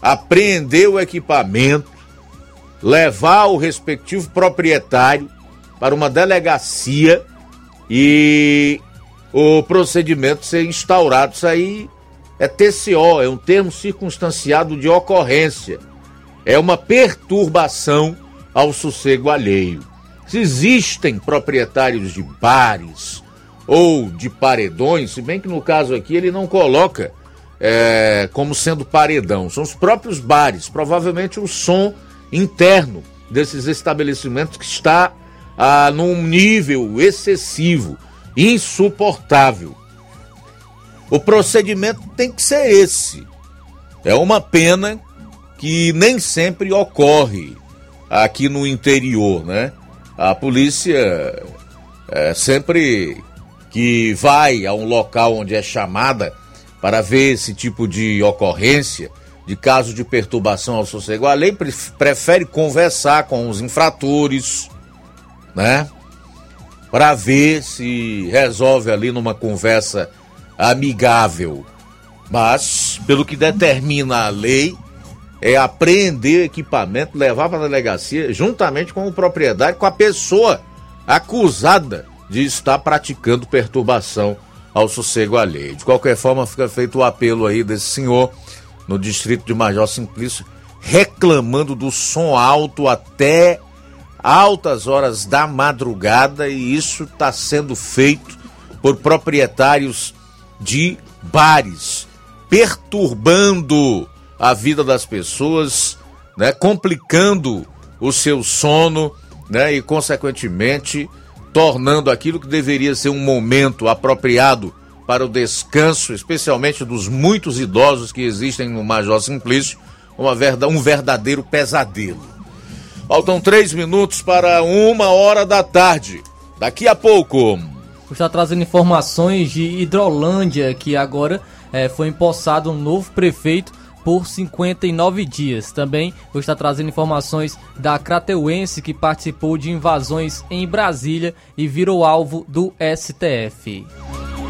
Speaker 1: apreender o equipamento, levar o respectivo proprietário para uma delegacia e o procedimento ser instaurado. Isso aí é TCO, é um termo circunstanciado de ocorrência. É uma perturbação ao sossego alheio. Se existem proprietários de bares ou de paredões, se bem que no caso aqui ele não coloca é, como sendo paredão, são os próprios bares, provavelmente o som interno desses estabelecimentos que está ah, num nível excessivo, insuportável. O procedimento tem que ser esse. É uma pena que nem sempre ocorre aqui no interior, né? A polícia é, sempre que vai a um local onde é chamada para ver esse tipo de ocorrência, de caso de perturbação ao sossego, a lei prefere conversar com os infratores, né? Para ver se resolve ali numa conversa amigável. Mas, pelo que determina a lei, é apreender equipamento, levar para a delegacia, juntamente com o proprietário, com a pessoa acusada de estar praticando perturbação ao sossego alheio. De qualquer forma, fica feito o apelo aí desse senhor no distrito de Major Simplício, reclamando do som alto até altas horas da madrugada e isso está sendo feito por proprietários de bares, perturbando a vida das pessoas, né, complicando o seu sono, né, e consequentemente tornando aquilo que deveria ser um momento apropriado para o descanso, especialmente dos muitos idosos que existem no Major Simplício, uma verda, um verdadeiro pesadelo. Faltam três minutos para uma hora da tarde. Daqui a pouco.
Speaker 3: Está trazendo informações de Hidrolândia, que agora é, foi empossado um novo prefeito por 59 dias. Também vou estar trazendo informações da Crateuense que participou de invasões em Brasília e virou alvo do STF.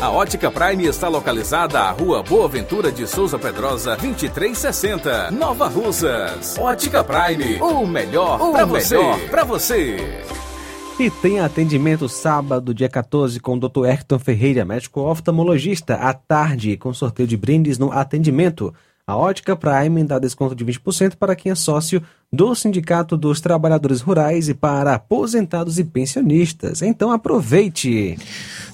Speaker 7: A Ótica Prime está localizada à Rua Boa Ventura de Souza Pedrosa, 2360, Nova Russas. Ótica Prime, o melhor para você. Pra você.
Speaker 2: E tem atendimento sábado, dia 14, com o Dr. Ayrton Ferreira, médico oftalmologista, à tarde, com sorteio de brindes no atendimento. A Ótica Prime dá desconto de 20% para quem é sócio do Sindicato dos Trabalhadores Rurais e para aposentados e pensionistas. Então aproveite!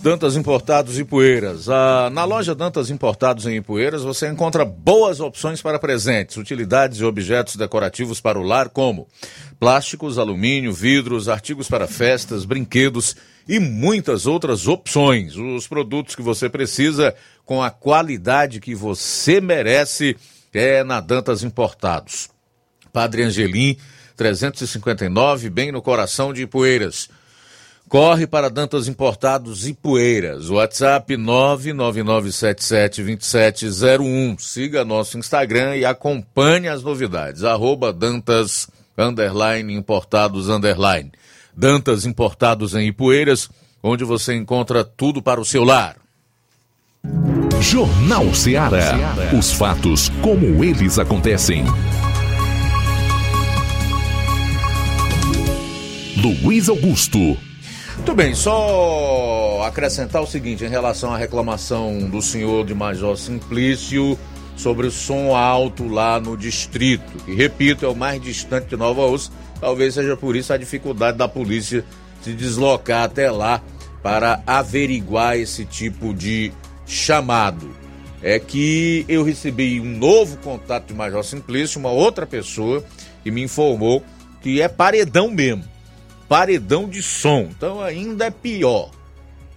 Speaker 1: Dantas Importados e Poeiras. Ah, na loja Dantas Importados em Ipueiras você encontra boas opções para presentes, utilidades e objetos decorativos para o lar, como plásticos, alumínio, vidros, artigos para festas, brinquedos e muitas outras opções. Os produtos que você precisa com a qualidade que você merece é na Dantas Importados. Padre Angelim, 359, bem no coração de Ipueiras. Corre para Dantas Importados e Poeiras. WhatsApp 999772701. Siga nosso Instagram e acompanhe as novidades. Arroba Dantas underline Importados underline. Dantas Importados em Ipueiras, onde você encontra tudo para o seu lar.
Speaker 6: Jornal Ceará. Os fatos como eles acontecem. Luiz Augusto.
Speaker 1: Muito bem, só acrescentar o seguinte em relação à reclamação do senhor de Major Simplício sobre o som alto lá no distrito, que repito, é o mais distante de Nova Ossa. Talvez seja por isso a dificuldade da polícia se deslocar até lá para averiguar esse tipo de chamado. É que eu recebi um novo contato de Major Simplício, uma outra pessoa, que me informou que é paredão mesmo paredão de som. Então ainda é pior.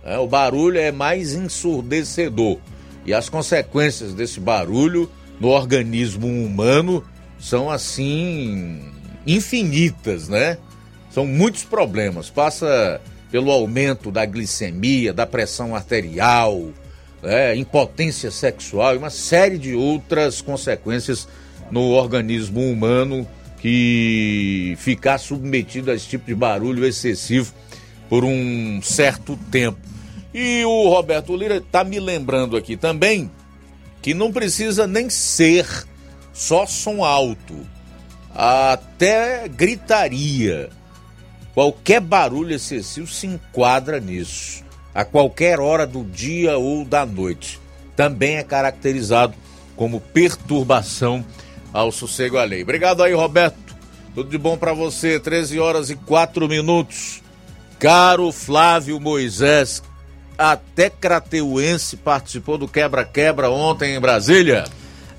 Speaker 1: É, o barulho é mais ensurdecedor. E as consequências desse barulho no organismo humano são assim infinitas, né? São muitos problemas. Passa pelo aumento da glicemia, da pressão arterial, é, impotência sexual e uma série de outras consequências no organismo humano que ficar submetido a esse tipo de barulho excessivo por um certo tempo. E o Roberto Lira está me lembrando aqui também que não precisa nem ser só som alto, até gritaria. Qualquer barulho excessivo se enquadra nisso, a qualquer hora do dia ou da noite. Também é caracterizado como perturbação ao sossego alheio. Obrigado aí, Roberto. Tudo de bom para você. 13 horas e 4 minutos. Caro Flávio Moisés, até Crateuense participou do quebra-quebra ontem em Brasília.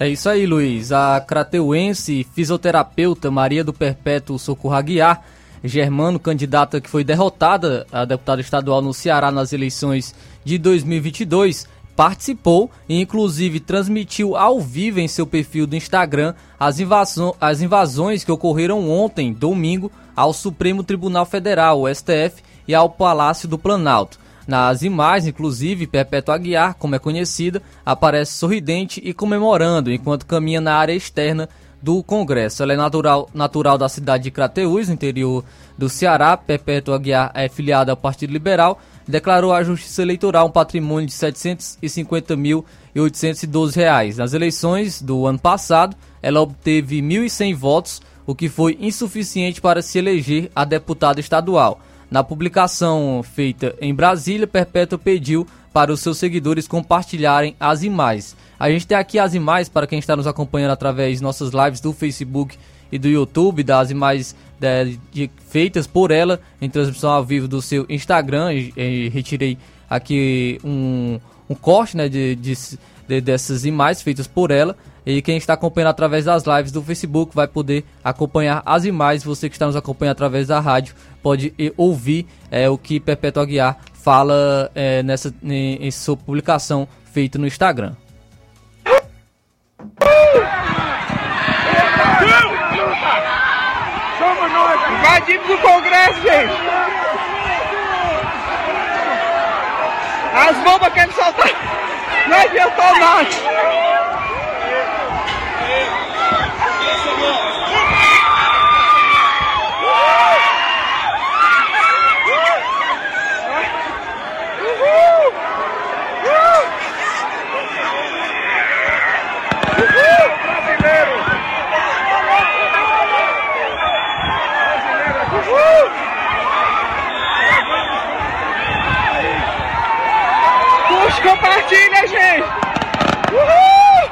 Speaker 3: É isso aí, Luiz. A crateuense fisioterapeuta Maria do Perpétuo Socorro Aguiar, germano, candidata que foi derrotada a deputada estadual no Ceará nas eleições de 2022, participou e inclusive transmitiu ao vivo em seu perfil do Instagram as, invasão, as invasões que ocorreram ontem, domingo, ao Supremo Tribunal Federal, o STF, e ao Palácio do Planalto. Nas imagens, inclusive, Perpétua Aguiar, como é conhecida, aparece sorridente e comemorando enquanto caminha na área externa do Congresso. Ela é natural, natural da cidade de Crateús, no interior do Ceará. Perpétua Aguiar é filiada ao Partido Liberal. Declarou à Justiça Eleitoral um patrimônio de 750.812 reais. Nas eleições do ano passado, ela obteve 1.100 votos, o que foi insuficiente para se eleger a deputada estadual. Na publicação feita em Brasília, Perpétua pediu para os seus seguidores compartilharem as imagens. A gente tem aqui as imagens para quem está nos acompanhando através de nossas lives do Facebook e do YouTube, das imagens de, de, feitas por ela em transmissão ao vivo do seu Instagram. E, e retirei aqui um, um corte né, de, de, dessas imagens feitas por ela. E quem está acompanhando através das lives do Facebook vai poder acompanhar as imagens. Você que está nos acompanhando através da rádio pode ouvir é, o que Perpétua Aguiar fala é, nessa em, em sua publicação feita no Instagram.
Speaker 11: Somos nós! Invadimos o Congresso, gente! As bombas querem soltar! Não adiantou nada! Compartilha, gente! Uhul!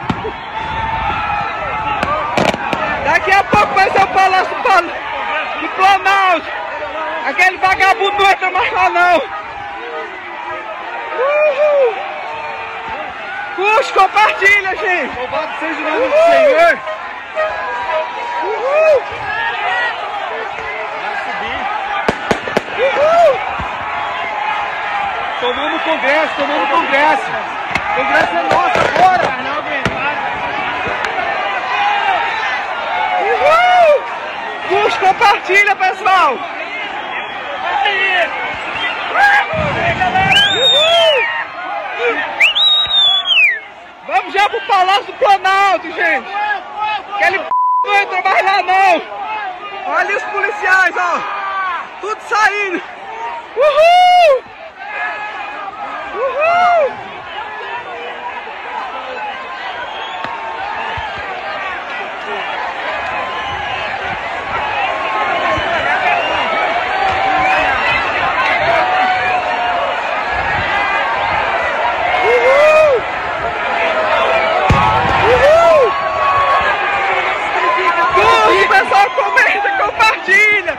Speaker 11: Daqui a pouco vai ser o Palácio do Planalto! Aquele vagabundo não entra mais lá, não! Uhul! Curte, compartilha, gente! Louvado seja o nome do Senhor! Uhul! Uhul! Tomamos congresso, tomamos congresso. O congresso é nosso agora. Uhul! Puxa, compartilha, pessoal. Uhul! Vamos já pro Palácio do Planalto, gente. Aquele p... não entra mais lá, não. Olha os policiais, ó. Tudo saindo. Uhul! Uhul! Uhul! Uhul! Curte, pessoal, comenta, compartilha.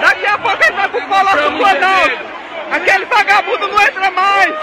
Speaker 11: Daqui a pouco ele vai pro Palácio do Planalto. Aquele vagabundo não entra mais.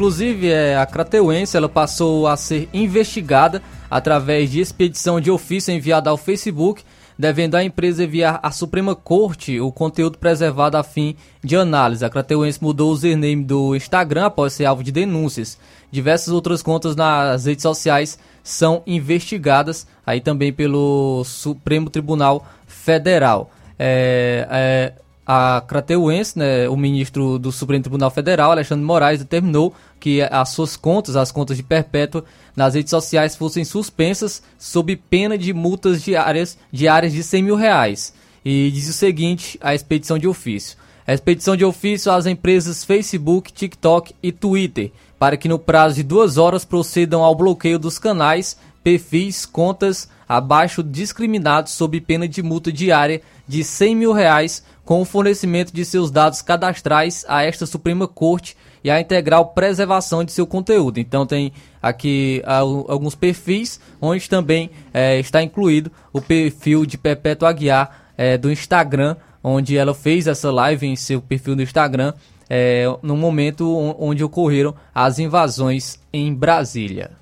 Speaker 3: Inclusive, é, a Crateuense ela passou a ser investigada através de expedição de ofício enviada ao Facebook, devendo a empresa enviar à Suprema Corte o conteúdo preservado a fim de análise. A Crateuense mudou o username do Instagram após ser alvo de denúncias. Diversas outras contas nas redes sociais são investigadas aí também pelo Supremo Tribunal Federal. É, é, a Crateuense, né, o ministro do Supremo Tribunal Federal, Alexandre Moraes, determinou que as suas contas, as contas de perpétua nas redes sociais fossem suspensas sob pena de multas diárias, diárias de 100 mil reais. E diz o seguinte, a expedição de ofício. A expedição de ofício às empresas Facebook, TikTok e Twitter, para que no prazo de duas horas procedam ao bloqueio dos canais, perfis, contas abaixo discriminados sob pena de multa diária de 100 mil reais com o fornecimento de seus dados cadastrais a esta Suprema Corte e a integral preservação de seu conteúdo. Então tem aqui ah, alguns perfis, onde também eh, está incluído o perfil de Perpétua Aguiar eh, do Instagram, onde ela fez essa live em seu perfil no Instagram, eh, no momento onde ocorreram as invasões em Brasília.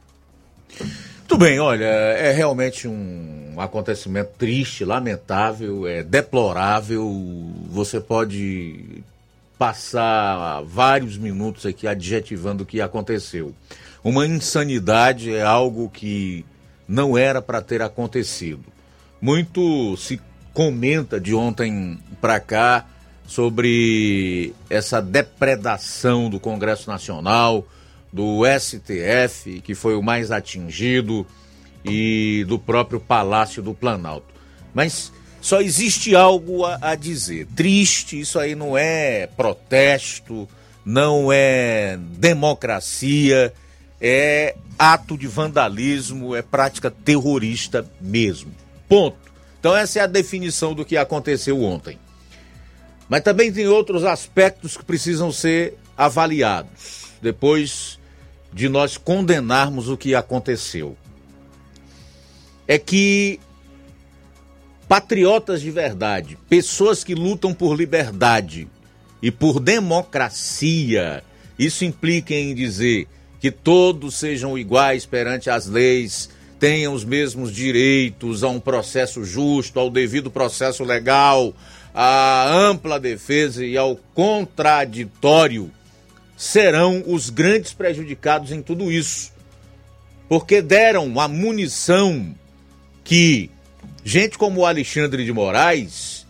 Speaker 1: Muito bem, olha, é realmente um acontecimento triste, lamentável, é deplorável. Você pode passar vários minutos aqui adjetivando o que aconteceu. Uma insanidade é algo que não era para ter acontecido. Muito se comenta de ontem para cá sobre essa depredação do Congresso Nacional, do STF, que foi o mais atingido, e do próprio Palácio do Planalto. Mas só existe algo a, a dizer. Triste, isso aí não é protesto, não é democracia, é ato de vandalismo, é prática terrorista mesmo. Ponto. Então, essa é a definição do que aconteceu ontem. Mas também tem outros aspectos que precisam ser avaliados depois de nós condenarmos o que aconteceu. É que patriotas de verdade, pessoas que lutam por liberdade e por democracia, isso implica em dizer que todos sejam iguais perante as leis, tenham os mesmos direitos a um processo justo, ao devido processo legal, à ampla defesa e ao contraditório serão os grandes prejudicados em tudo isso. Porque deram a munição que gente como o Alexandre de Moraes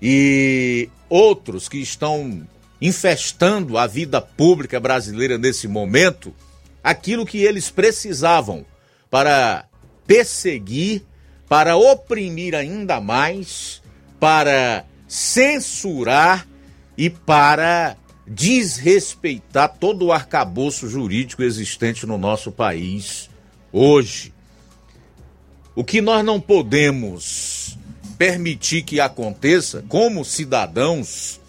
Speaker 1: e outros que estão infestando a vida pública brasileira nesse momento, aquilo que eles precisavam para perseguir, para oprimir ainda mais, para censurar e para desrespeitar todo o arcabouço jurídico existente no nosso país hoje. O que nós não podemos permitir que aconteça, como cidadãos,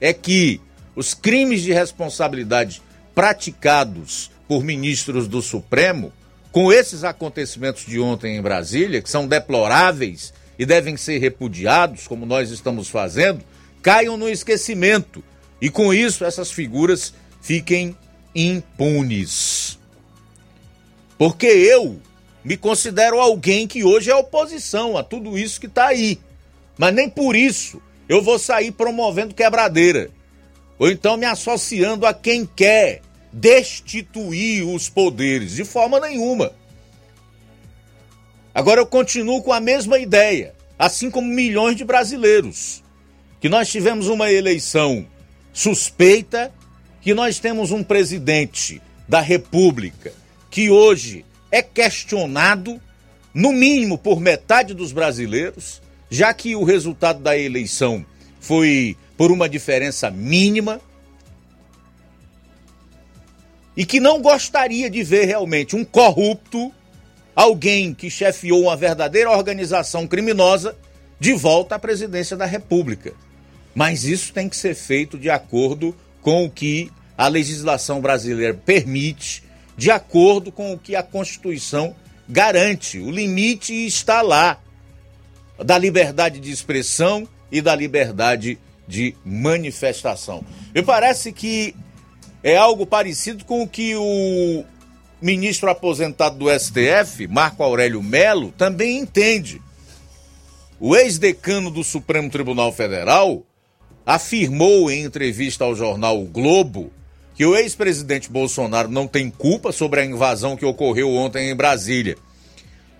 Speaker 1: é que os crimes de responsabilidade praticados por ministros do Supremo, com esses acontecimentos de ontem em Brasília, que são deploráveis e devem ser repudiados, como nós estamos fazendo, caiam no esquecimento e com isso essas figuras fiquem impunes. Porque eu me considero alguém que hoje é oposição a tudo isso que está aí. Mas nem por isso eu vou sair promovendo quebradeira. Ou então me associando a quem quer destituir os poderes. De forma nenhuma. Agora eu continuo com a mesma ideia, assim como milhões de brasileiros, que nós tivemos uma eleição suspeita que nós temos um presidente da República que hoje é questionado, no mínimo por metade dos brasileiros, já que o resultado da eleição foi por uma diferença mínima, e que não gostaria de ver realmente um corrupto, alguém que chefiou uma verdadeira organização criminosa, de volta à presidência da República. Mas isso tem que ser feito de acordo com o que a legislação brasileira permite, de acordo com o que a Constituição garante. O limite está lá da liberdade de expressão e da liberdade de manifestação. Me parece que é algo parecido com o que o ministro aposentado do STF, Marco Aurélio Melo, também entende. O ex-decano do Supremo Tribunal Federal afirmou em entrevista ao jornal o Globo que o ex-presidente Bolsonaro não tem culpa sobre a invasão que ocorreu ontem em Brasília.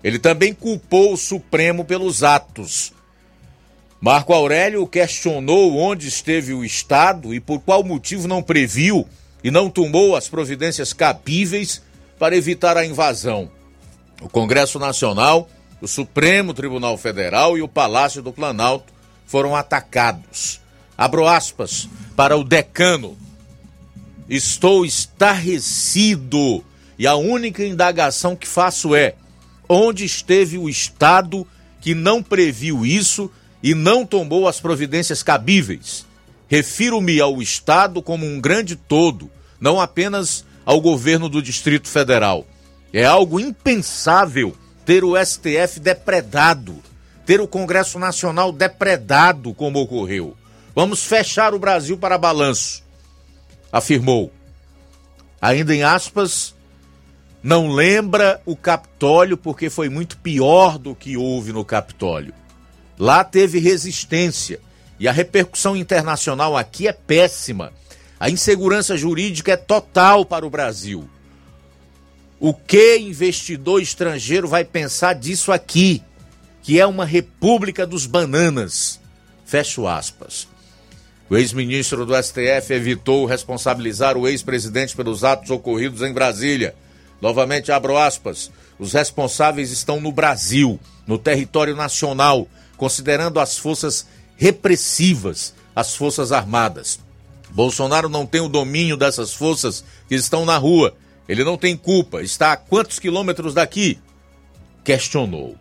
Speaker 1: Ele também culpou o Supremo pelos atos. Marco Aurélio questionou onde esteve o Estado e por qual motivo não previu e não tomou as providências cabíveis para evitar a invasão. O Congresso Nacional, o Supremo Tribunal Federal e o Palácio do Planalto foram atacados. Abro aspas para o decano. Estou estarrecido e a única indagação que faço é: onde esteve o Estado que não previu isso e não tomou as providências cabíveis? Refiro-me ao Estado como um grande todo, não apenas ao governo do Distrito Federal. É algo impensável ter o STF depredado, ter o Congresso Nacional depredado como ocorreu. Vamos fechar o Brasil para balanço, afirmou. Ainda em aspas, não lembra o Capitólio porque foi muito pior do que houve no Capitólio. Lá teve resistência e a repercussão internacional aqui é péssima. A insegurança jurídica é total para o Brasil. O que investidor estrangeiro vai pensar disso aqui, que é uma república dos bananas? Fecho aspas. O ex-ministro do STF evitou responsabilizar o ex-presidente pelos atos ocorridos em Brasília. Novamente abro aspas. Os responsáveis estão no Brasil, no território nacional, considerando as forças repressivas, as forças armadas. Bolsonaro não tem o domínio dessas forças que estão na rua. Ele não tem culpa. Está a quantos quilômetros daqui? Questionou.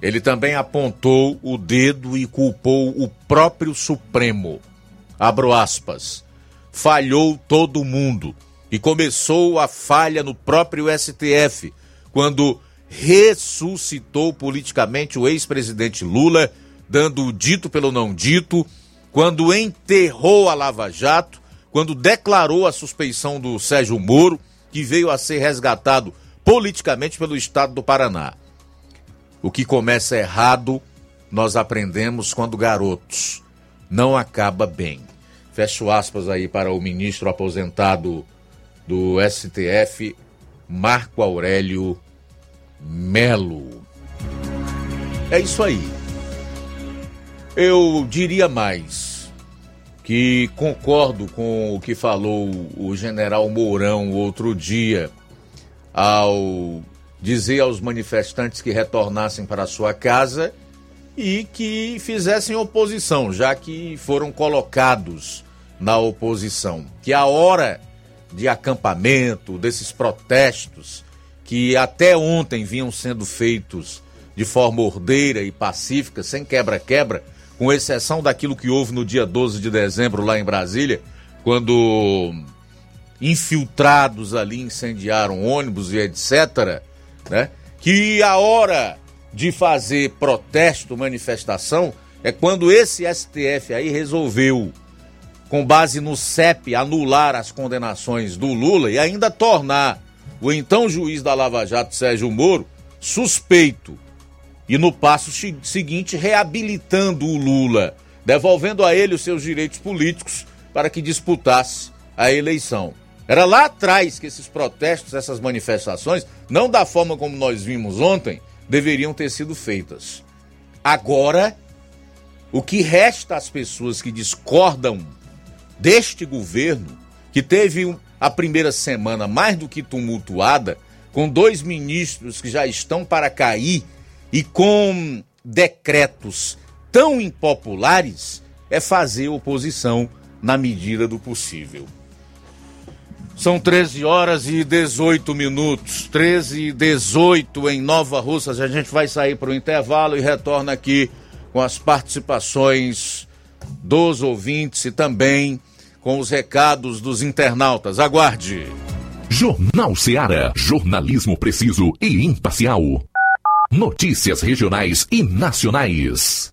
Speaker 1: Ele também apontou o dedo e culpou o próprio Supremo. Abro aspas. Falhou todo mundo e começou a falha no próprio STF, quando ressuscitou politicamente o ex-presidente Lula, dando o dito pelo não dito, quando enterrou a Lava Jato, quando declarou a suspeição do Sérgio Moro, que veio a ser resgatado politicamente pelo Estado do Paraná. O que começa errado, nós aprendemos quando garotos. Não acaba bem. Fecho aspas aí para o ministro aposentado do STF, Marco Aurélio Melo. É isso aí. Eu diria mais que concordo com o que falou o general Mourão outro dia ao dizer aos manifestantes que retornassem para sua casa e que fizessem oposição, já que foram colocados na oposição. Que a hora de acampamento, desses protestos que até ontem vinham sendo feitos de forma ordeira e pacífica, sem quebra-quebra, com exceção daquilo que houve no dia 12 de dezembro lá em Brasília, quando infiltrados ali incendiaram ônibus e etc., né? Que a hora de fazer protesto, manifestação, é quando esse STF aí resolveu com base no CEP, anular as condenações do Lula e ainda tornar o então juiz da Lava Jato, Sérgio Moro, suspeito. E no passo seguinte, reabilitando o Lula, devolvendo a ele os seus direitos políticos para que disputasse a eleição. Era lá atrás que esses protestos, essas manifestações, não da forma como nós vimos ontem, deveriam ter sido feitas. Agora, o que resta às pessoas que discordam deste governo, que teve a primeira semana mais do que tumultuada, com dois ministros que já estão para cair e com decretos tão impopulares, é fazer oposição na medida do possível. São 13 horas e 18 minutos. 13 e 18 em Nova Russas. A gente vai sair para o intervalo e retorna aqui com as participações dos ouvintes e também com os recados dos internautas. Aguarde.
Speaker 6: Jornal Seara. Jornalismo preciso e imparcial. Notícias regionais e nacionais.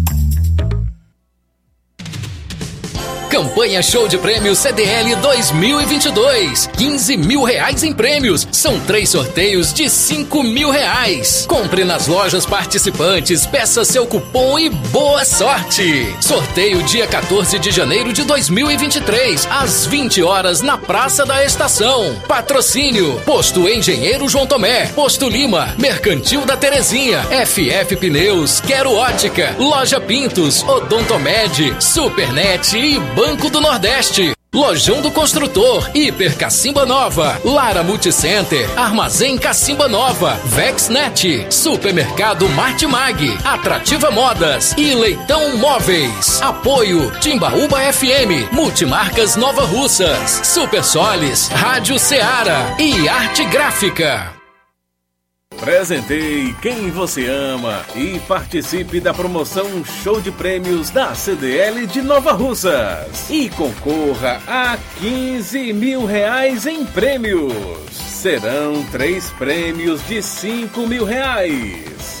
Speaker 6: Campanha Show de Prêmios CDL 2022. 15 mil reais em prêmios. São três sorteios de 5 mil reais. Compre nas lojas participantes, peça seu cupom e boa sorte. Sorteio dia 14 de janeiro de 2023, às 20 horas na Praça da Estação. Patrocínio: Posto Engenheiro João Tomé, Posto Lima, Mercantil da Terezinha, FF Pneus, Quero Ótica, Loja Pintos, Odontomed, Supernet e Banco do Nordeste. Lojão do Construtor, Hiper Cacimba Nova, Lara Multicenter, Armazém Cacimba Nova, Vexnet, Supermercado Martimag, Atrativa Modas e Leitão Móveis. Apoio Timbaúba FM, Multimarcas Nova Russas, Super Solis, Rádio Ceará e Arte Gráfica.
Speaker 7: Presenteie quem você ama e participe da promoção Show de Prêmios da CDL de Nova Russas. E concorra a 15 mil reais em prêmios. Serão três prêmios de 5 mil reais.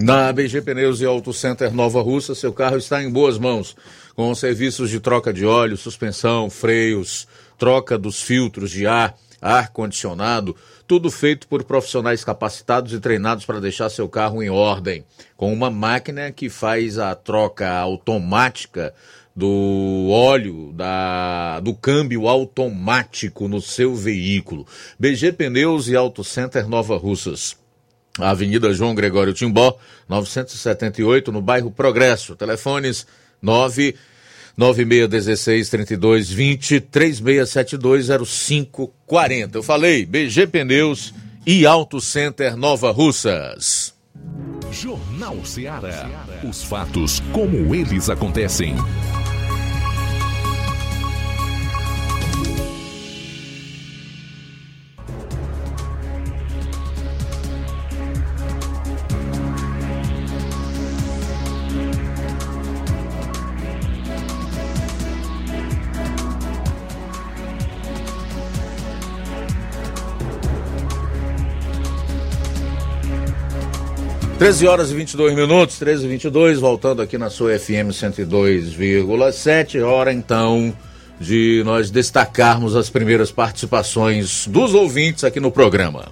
Speaker 1: Na BG Pneus e Auto Center Nova Russa, seu carro está em boas mãos, com serviços de troca de óleo, suspensão, freios, troca dos filtros de ar, ar-condicionado, tudo feito por profissionais capacitados e treinados para deixar seu carro em ordem, com uma máquina que faz a troca automática do óleo, da, do câmbio automático no seu veículo. BG Pneus e Auto Center Nova Russas. Avenida João Gregório Timbó, 978, no bairro Progresso. Telefones 9 9616 3220 36720540. Eu falei, BG Pneus e Auto Center Nova Russas.
Speaker 5: Jornal Ceará. Os fatos como eles acontecem.
Speaker 1: Treze horas e 22 minutos, 13 e 22, voltando aqui na sua FM 102,7. Hora então de nós destacarmos as primeiras participações dos ouvintes aqui no programa.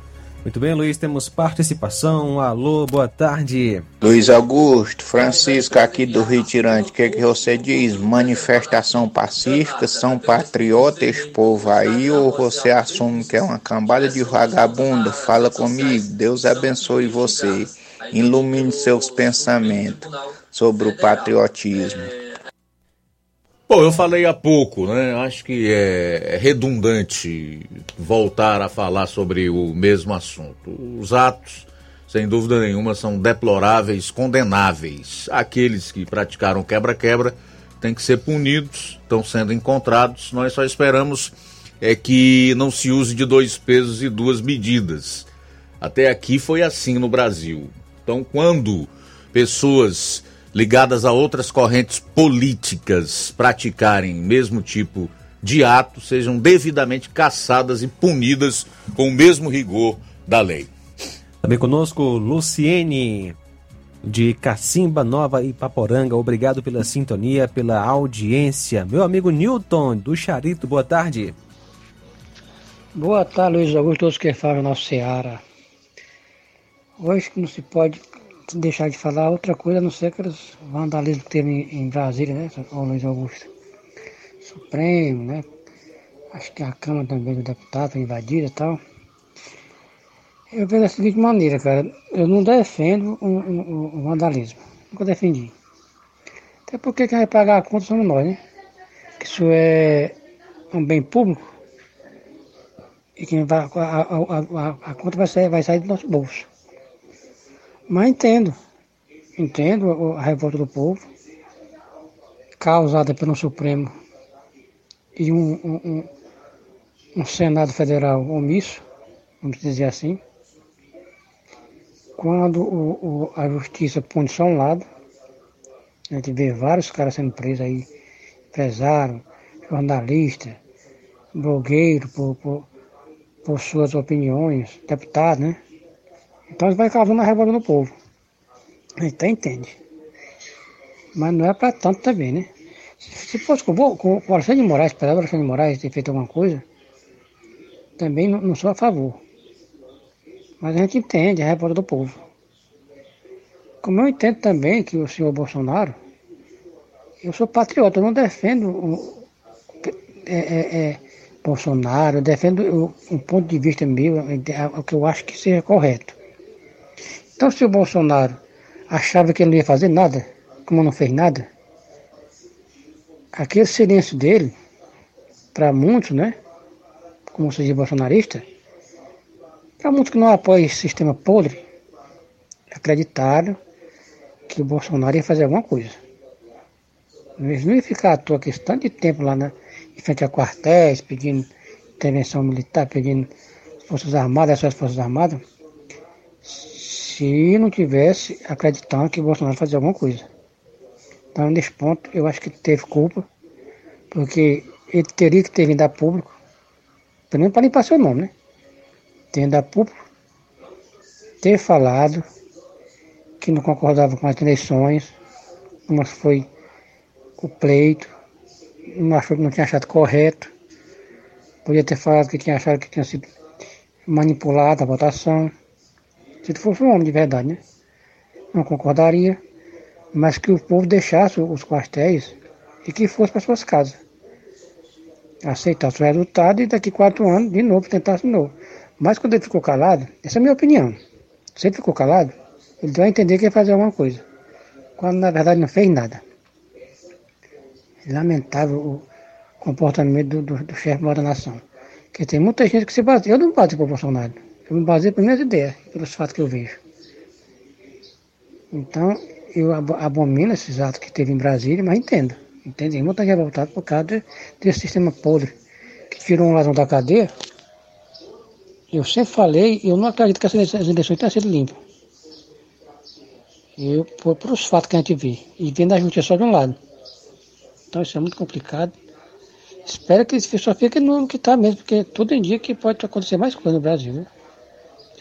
Speaker 2: Muito bem, Luiz, temos participação. Alô, boa tarde.
Speaker 12: Luiz Augusto, Francisco aqui do Retirante, o que, que você diz? Manifestação pacífica, são patriotas esse povo aí ou você assume que é uma cambada de vagabunda? Fala comigo, Deus abençoe você, ilumine seus pensamentos sobre o patriotismo.
Speaker 1: Bom, eu falei há pouco, né? Acho que é redundante voltar a falar sobre o mesmo assunto. Os atos, sem dúvida nenhuma, são deploráveis, condenáveis. Aqueles que praticaram quebra-quebra têm que ser punidos, estão sendo encontrados. Nós só esperamos é que não se use de dois pesos e duas medidas. Até aqui foi assim no Brasil. Então, quando pessoas ligadas a outras correntes políticas praticarem mesmo tipo de ato sejam devidamente caçadas e punidas com o mesmo rigor da lei.
Speaker 2: Também conosco, Luciene, de Cacimba Nova e Paporanga. Obrigado pela sintonia, pela audiência. Meu amigo Newton, do Charito, boa tarde.
Speaker 13: Boa tarde, Luiz Augusto, todos que falam nosso Ceará. Hoje não se pode deixar de falar outra coisa, a não ser aqueles vandalismo que teve em Brasília, né, o Luiz Augusto? Supremo, né? Acho que a Câmara também do deputado foi invadida e tal. Eu vejo da seguinte maneira, cara, eu não defendo o, o, o vandalismo, nunca defendi. Até porque quem vai pagar a conta somos nós, né? Que isso é um bem público e quem vai, a, a, a, a conta vai sair, vai sair do nosso bolso. Mas entendo, entendo a revolta do povo, causada pelo Supremo e um, um, um Senado Federal omisso, vamos dizer assim. Quando o, o, a justiça põe só um lado, a gente vê vários caras sendo presos aí, empresário, jornalista, blogueiro por, por, por suas opiniões, deputado, né? Então vai causando a revolta no povo. A gente até entende. Mas não é para tanto também, né? Se fosse com, com, com o Alexandre de Moraes, para o Alexandre de Moraes ter feito alguma coisa, também não, não sou a favor. Mas a gente entende a revolta do povo. Como eu entendo também que o senhor Bolsonaro, eu sou patriota, eu não defendo o, é, é, é, Bolsonaro, eu defendo um ponto de vista meu, o que eu acho que seja correto. Então, se o Bolsonaro achava que ele não ia fazer nada, como não fez nada, aquele silêncio dele, para muitos, né, como seja bolsonarista, para muitos que não apoiam esse sistema podre, acreditaram que o Bolsonaro ia fazer alguma coisa. Eles não iam ficar à toa esse tanto de tempo lá na, em frente a quartéis, pedindo intervenção militar, pedindo Forças Armadas, as Forças Armadas se não tivesse acreditando que Bolsonaro fazia alguma coisa. Então, nesse ponto, eu acho que teve culpa, porque ele teria que ter vindo a público, pelo menos para limpar seu nome, né? Ter vindo a público, ter falado que não concordava com as eleições, mas foi o pleito, não achou que não tinha achado correto, podia ter falado que tinha achado que tinha sido manipulada a votação. Se tu fosse um homem de verdade, né? Não concordaria, mas que o povo deixasse os quartéis e que fosse para suas casas. Aceitasse o resultado e daqui quatro anos, de novo, tentasse de novo. Mas quando ele ficou calado, essa é a minha opinião. Se ele ficou calado, ele a entender que ia fazer alguma coisa. Quando na verdade não fez nada. Lamentável o comportamento do, do, do chefe da nação. Porque tem muita gente que se baseia. Eu não bato por Bolsonaro. Eu me baseio pelas minhas ideias, pelos fatos que eu vejo. Então, eu abomino esses atos que teve em Brasília, mas entendo. Tem muita gente revoltada por causa desse sistema podre que tirou um ladrão da cadeia. Eu sempre falei, eu não acredito que essas eleições tenham sido limpas. Eu, por, por os fatos que a gente vê. E vendo a justiça só de um lado. Então isso é muito complicado. Espero que esse só fique no que está mesmo, porque todo dia que pode acontecer mais coisa no Brasil. Né?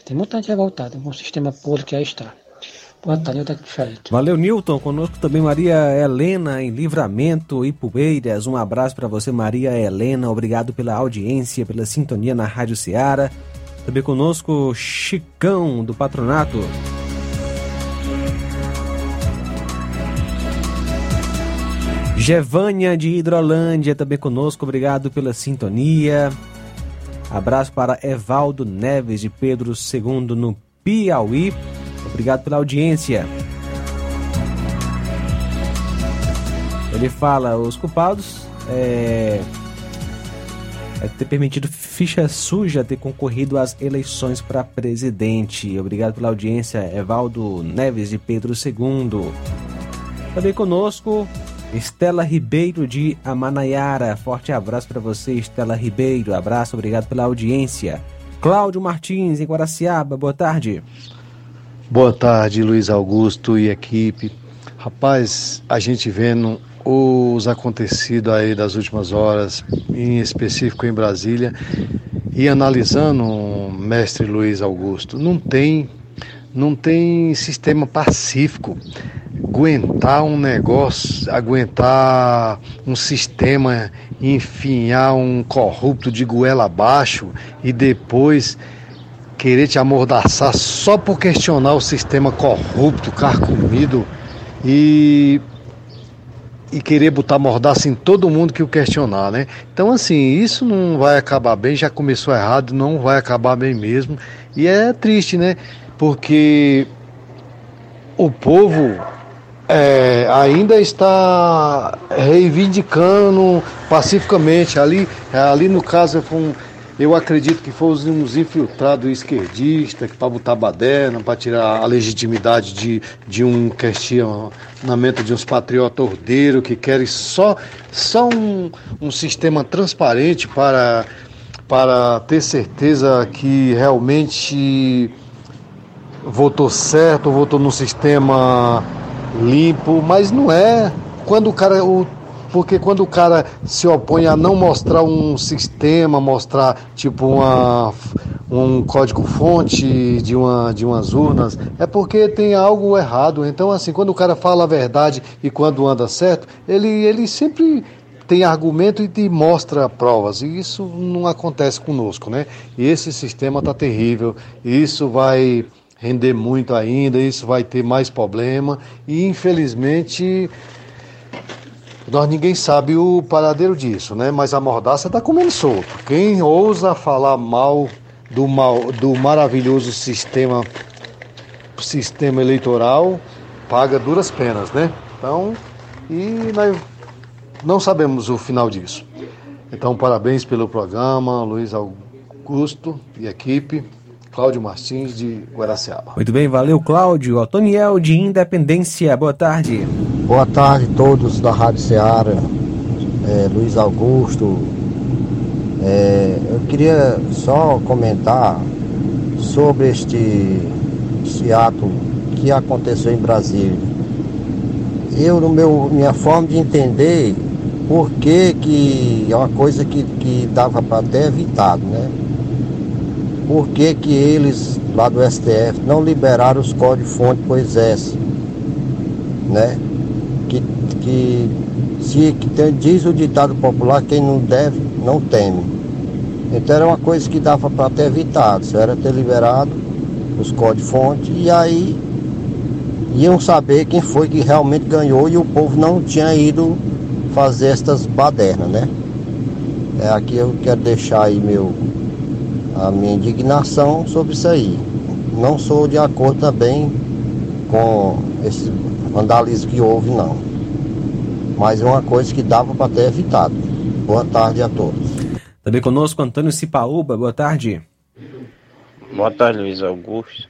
Speaker 13: Tem muita gente revoltada com o sistema podre que aí está.
Speaker 2: Valeu, Newton. Conosco também Maria Helena em Livramento e Poeiras. Um abraço para você, Maria Helena. Obrigado pela audiência, pela sintonia na Rádio Ceará. Também conosco Chicão do Patronato. Gevânia de Hidrolândia também conosco, obrigado pela sintonia. Abraço para Evaldo Neves de Pedro II no Piauí. Obrigado pela audiência. Ele fala, os culpados é, é ter permitido ficha suja ter concorrido às eleições para presidente. Obrigado pela audiência, Evaldo Neves de Pedro II. Também conosco, Estela Ribeiro de Amanaiara. Forte abraço para você, Estela Ribeiro. Abraço, obrigado pela audiência. Cláudio Martins, em Guaraciaba, boa tarde.
Speaker 14: Boa tarde, Luiz Augusto e equipe. Rapaz, a gente vendo os acontecidos aí das últimas horas, em específico em Brasília, e analisando, mestre Luiz Augusto, não tem, não tem sistema pacífico aguentar um negócio, aguentar um sistema, enfiar um corrupto de goela abaixo e depois querer te amordaçar só por questionar o sistema corrupto, carcomido e e querer botar mordaça em todo mundo que o questionar, né? Então, assim, isso não vai acabar bem, já começou errado, não vai acabar bem mesmo. E é triste, né? Porque o povo é, ainda está reivindicando pacificamente. Ali, ali no caso, foi um, eu acredito que foram uns infiltrados esquerdistas para botar baderna, para tirar a legitimidade de, de um questionamento de uns patriotas ordeiros que querem só, só um, um sistema transparente para, para ter certeza que realmente votou certo, votou no sistema limpo, mas não é. Quando o cara. O, porque quando o cara se opõe a não mostrar um sistema, mostrar tipo uma, um código-fonte de, uma, de umas urnas, é porque tem algo errado. Então, assim, quando o cara fala a verdade e quando anda certo, ele, ele sempre tem argumento e te mostra provas. E isso não acontece conosco, né? E esse sistema tá terrível. Isso vai render muito ainda, isso vai ter mais problema e infelizmente nós ninguém sabe o paradeiro disso, né? Mas a mordaça está comendo solto. Quem ousa falar mal do, mal, do maravilhoso sistema sistema eleitoral paga duras penas, né? Então, e nós não sabemos o final disso. Então, parabéns pelo programa, Luiz Augusto e equipe. Cláudio Martins de Guaraciaba.
Speaker 2: Muito bem, valeu Cláudio. Otoniel de Independência, boa tarde.
Speaker 15: Boa tarde a todos da Rádio Ceará, é, Luiz Augusto. É, eu queria só comentar sobre este, este ato que aconteceu em Brasília. Eu, no meu, minha forma de entender, por que, que é uma coisa que, que dava para ter evitado, né? Por que, que eles lá do STF não liberaram os códigos-fonte para o Exército, né? Que, que, se, que tem, diz o ditado popular, quem não deve, não teme. Então era uma coisa que dava para ter evitado, se era ter liberado os códigos-fonte e aí iam saber quem foi que realmente ganhou e o povo não tinha ido fazer estas badernas, né? É, aqui eu quero deixar aí meu a minha indignação sobre isso aí. Não sou de acordo também com esse vandalismo que houve, não. Mas é uma coisa que dava para ter evitado. Boa tarde a todos.
Speaker 2: Também conosco Antônio Cipaúba, boa tarde.
Speaker 16: Boa tarde, Luiz Augusto.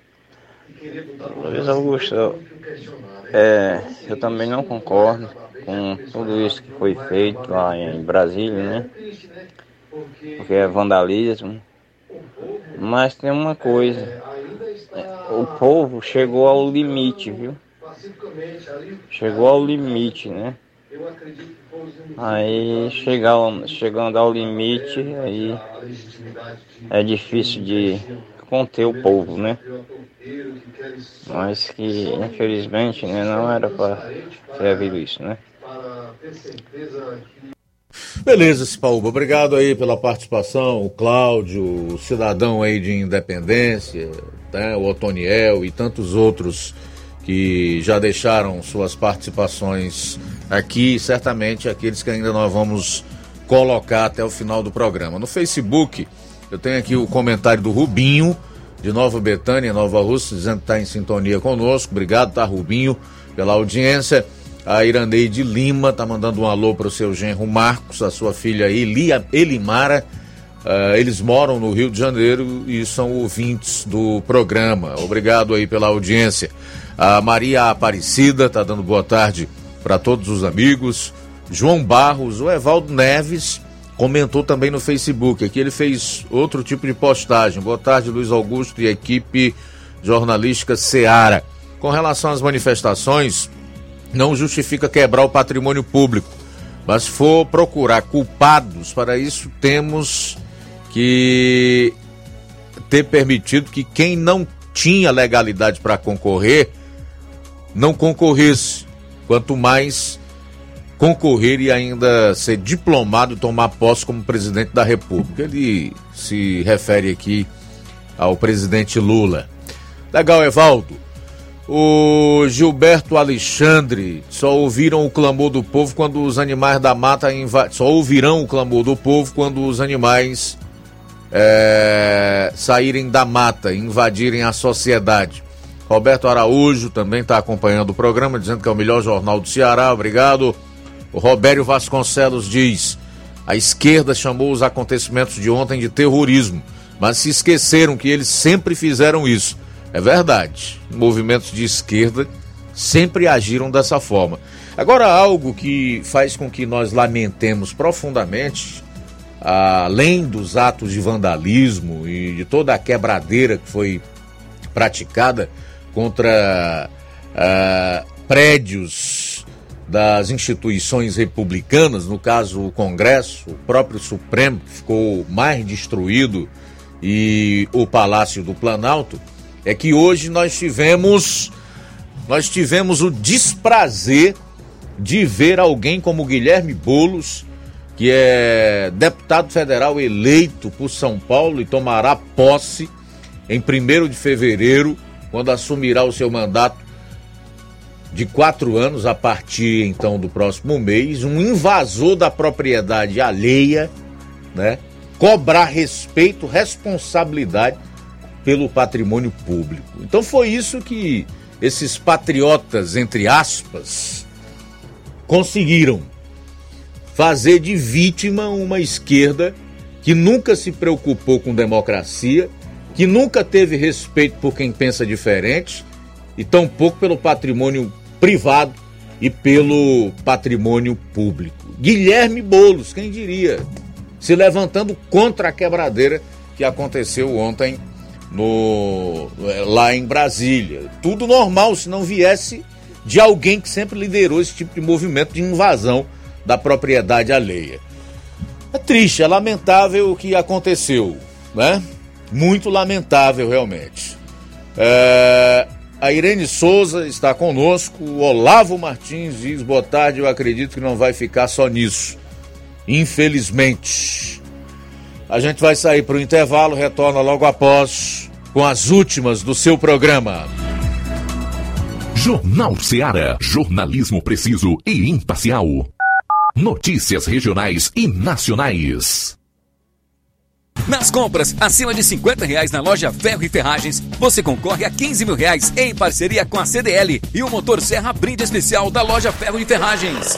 Speaker 16: Luiz Augusto, é, eu também não concordo com tudo isso que foi feito lá em Brasília, né? Porque é vandalismo, mas tem uma coisa, o povo chegou ao limite, viu? Chegou ao limite, né? Aí chegar, chegando ao limite, aí é difícil de conter o povo, né? Mas que infelizmente né, não era para ter havido isso, né?
Speaker 1: Beleza, Cipaúba, obrigado aí pela participação, o Cláudio, o cidadão aí de Independência, né, o Otoniel e tantos outros que já deixaram suas participações aqui, certamente aqueles que ainda nós vamos colocar até o final do programa. No Facebook, eu tenho aqui o comentário do Rubinho, de Nova Betânia, Nova Rússia, dizendo que está em sintonia conosco. Obrigado, tá, Rubinho, pela audiência. A Iraneide Lima está mandando um alô para o seu genro Marcos, a sua filha Elia, Elimara. Uh, eles moram no Rio de Janeiro e são ouvintes do programa. Obrigado aí pela audiência. A Maria Aparecida está dando boa tarde para todos os amigos. João Barros, o Evaldo Neves comentou também no Facebook. Aqui ele fez outro tipo de postagem. Boa tarde, Luiz Augusto e equipe jornalística Seara. Com relação às manifestações, não justifica quebrar o patrimônio público. Mas se for procurar culpados para isso, temos que ter permitido que quem não tinha legalidade para concorrer não concorresse. Quanto mais concorrer e ainda ser diplomado e tomar posse como presidente da República. Ele se refere aqui ao presidente Lula. Legal, Evaldo. O Gilberto Alexandre só ouviram o clamor do povo quando os animais da mata só ouvirão o clamor do povo quando os animais é... saírem da mata, invadirem a sociedade. Roberto Araújo também está acompanhando o programa, dizendo que é o melhor jornal do Ceará. Obrigado. O Robério Vasconcelos diz: a esquerda chamou os acontecimentos de ontem de terrorismo, mas se esqueceram que eles sempre fizeram isso. É verdade. Movimentos de esquerda sempre agiram dessa forma. Agora, algo que faz com que nós lamentemos profundamente, além dos atos de vandalismo e de toda a quebradeira que foi praticada contra uh, prédios das instituições republicanas, no caso o Congresso, o próprio Supremo, que ficou mais destruído, e o Palácio do Planalto, é que hoje nós tivemos nós tivemos o desprazer de ver alguém como Guilherme Bolos, que é deputado federal eleito por São Paulo e tomará posse em 1 de fevereiro, quando assumirá o seu mandato de quatro anos a partir então do próximo mês, um invasor da propriedade alheia, né? Cobrar respeito, responsabilidade pelo patrimônio público. Então foi isso que esses patriotas, entre aspas, conseguiram fazer de vítima uma esquerda que nunca se preocupou com democracia, que nunca teve respeito por quem pensa diferente e tampouco pelo patrimônio privado e pelo patrimônio público. Guilherme Bolos, quem diria, se levantando contra a quebradeira que aconteceu ontem no, lá em Brasília. Tudo normal se não viesse de alguém que sempre liderou esse tipo de movimento de invasão da propriedade alheia. É triste, é lamentável o que aconteceu, né? Muito lamentável, realmente. É, a Irene Souza está conosco. O Olavo Martins diz: boa tarde. Eu acredito que não vai ficar só nisso. Infelizmente. A gente vai sair para o intervalo, retorna logo após com as últimas do seu programa.
Speaker 17: Jornal Seara. Jornalismo preciso e imparcial. Notícias regionais e nacionais.
Speaker 18: Nas compras acima de 50 reais na loja Ferro e Ferragens, você concorre a 15 mil reais em parceria com a CDL e o motor Serra brinde especial da loja Ferro e Ferragens.